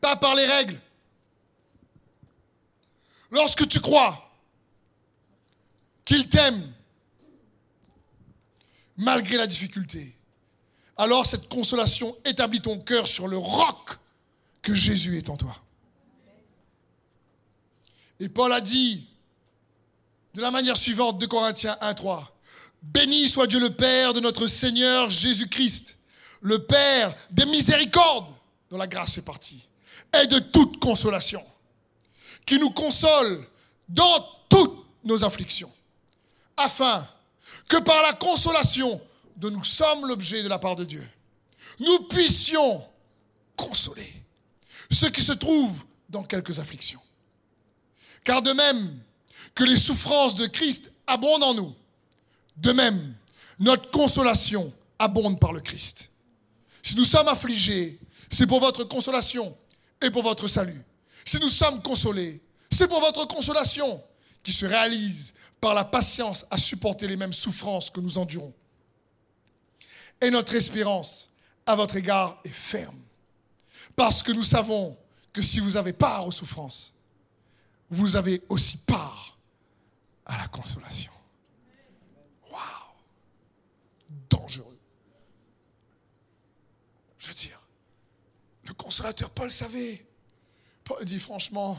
Pas par les règles. Lorsque tu crois qu'il t'aime, malgré la difficulté, alors cette consolation établit ton cœur sur le roc que Jésus est en toi. Et Paul a dit de la manière suivante de Corinthiens 1.3, Béni soit Dieu le Père de notre Seigneur Jésus-Christ, le Père des miséricordes, dont la grâce est partie, et de toute consolation, qui nous console dans toutes nos afflictions, afin que par la consolation dont nous sommes l'objet de la part de Dieu, nous puissions consoler ceux qui se trouvent dans quelques afflictions. Car de même que les souffrances de Christ abondent en nous, de même, notre consolation abonde par le Christ. Si nous sommes affligés, c'est pour votre consolation et pour votre salut. Si nous sommes consolés, c'est pour votre consolation qui se réalise par la patience à supporter les mêmes souffrances que nous endurons. Et notre espérance à votre égard est ferme. Parce que nous savons que si vous avez part aux souffrances, vous avez aussi part à la consolation. Waouh Dangereux. Je veux dire, le consolateur Paul savait. Paul dit franchement,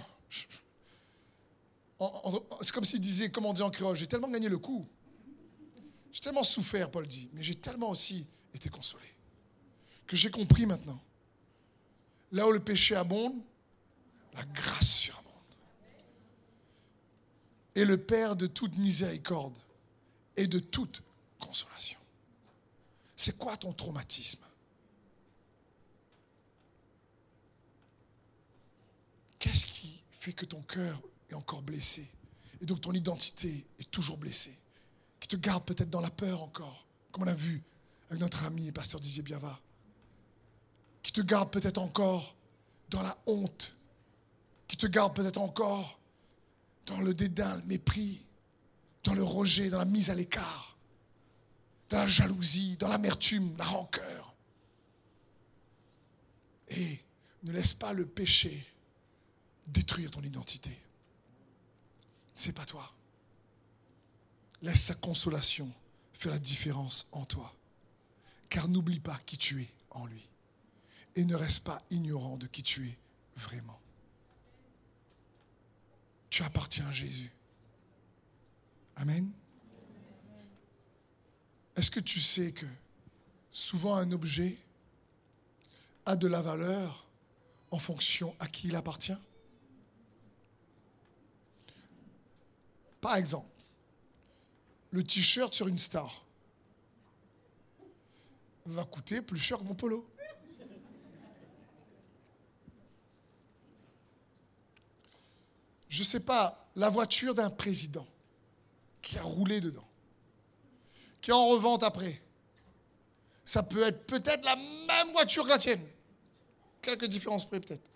c'est comme s'il disait, comme on dit en créole, j'ai tellement gagné le coup j'ai tellement souffert, Paul dit, mais j'ai tellement aussi été consolé. Que j'ai compris maintenant. Là où le péché abonde, la grâce surabonde. Et le Père de toute miséricorde et de toute consolation. C'est quoi ton traumatisme? Qu'est-ce qui fait que ton cœur est encore blessé et donc ton identité est toujours blessée? Qui te garde peut-être dans la peur encore, comme on a vu avec notre ami pasteur Didier Biava, qui te garde peut-être encore dans la honte, qui te garde peut-être encore dans le dédain, le mépris, dans le rejet, dans la mise à l'écart, dans la jalousie, dans l'amertume, la rancœur. Et ne laisse pas le péché détruire ton identité. C'est pas toi. Laisse sa consolation faire la différence en toi. Car n'oublie pas qui tu es en lui. Et ne reste pas ignorant de qui tu es vraiment. tu appartiens à Jésus. Amen. Est-ce que tu sais que souvent un objet a de la valeur en fonction à qui il appartient? Par exemple, le t-shirt sur une star va coûter plus cher que mon polo. Je ne sais pas, la voiture d'un président qui a roulé dedans, qui en revente après, ça peut être peut-être la même voiture que la tienne. Quelques différences près peut-être.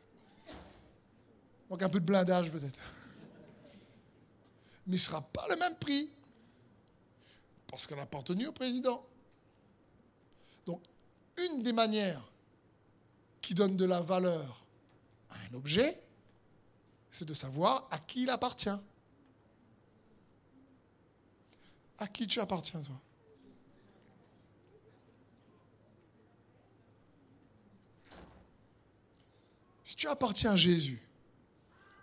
Donc un peu de blindage peut-être. Mais ce ne sera pas le même prix. Parce qu'elle a appartenu au président. Donc, une des manières qui donne de la valeur à un objet, c'est de savoir à qui il appartient. À qui tu appartiens, toi? Si tu appartiens à Jésus,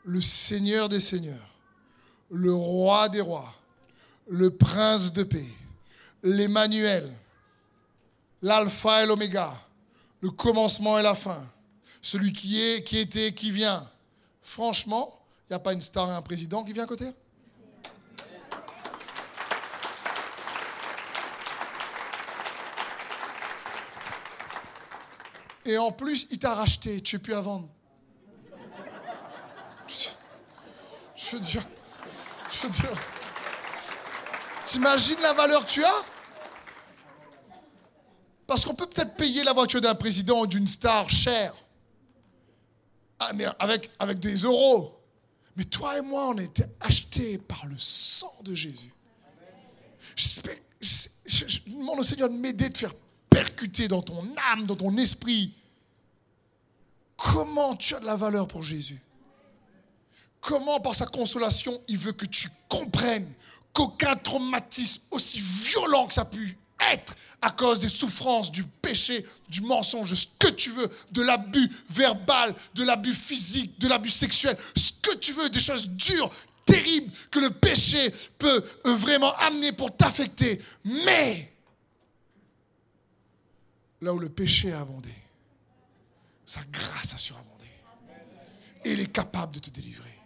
le Seigneur des Seigneurs, le Roi des Rois, le Prince de paix, l'Emmanuel, l'Alpha et l'Oméga, le commencement et la fin, celui qui est, qui était, qui vient. Franchement, il n'y a pas une star et un président qui vient à côté? Et en plus, il t'a racheté, tu n'es plus à vendre. Je veux dire, je veux dire, t'imagines la valeur que tu as? Parce qu'on peut peut-être payer la voiture d'un président ou d'une star chère, ah, mais avec, avec des euros. Mais toi et moi, on a été achetés par le sang de Jésus. je demande au Seigneur de m'aider, de faire percuter dans ton âme, dans ton esprit, comment tu as de la valeur pour Jésus. Comment, par sa consolation, il veut que tu comprennes qu'aucun traumatisme aussi violent que ça a pu être à cause des souffrances, du péché, du mensonge, ce que tu veux, de l'abus verbal, de l'abus physique, de l'abus sexuel, ce que tu veux, des choses dures, terribles que le péché peut euh, vraiment amener pour t'affecter. Mais là où le péché a abondé, sa grâce a surabondé. Et il est capable de te délivrer.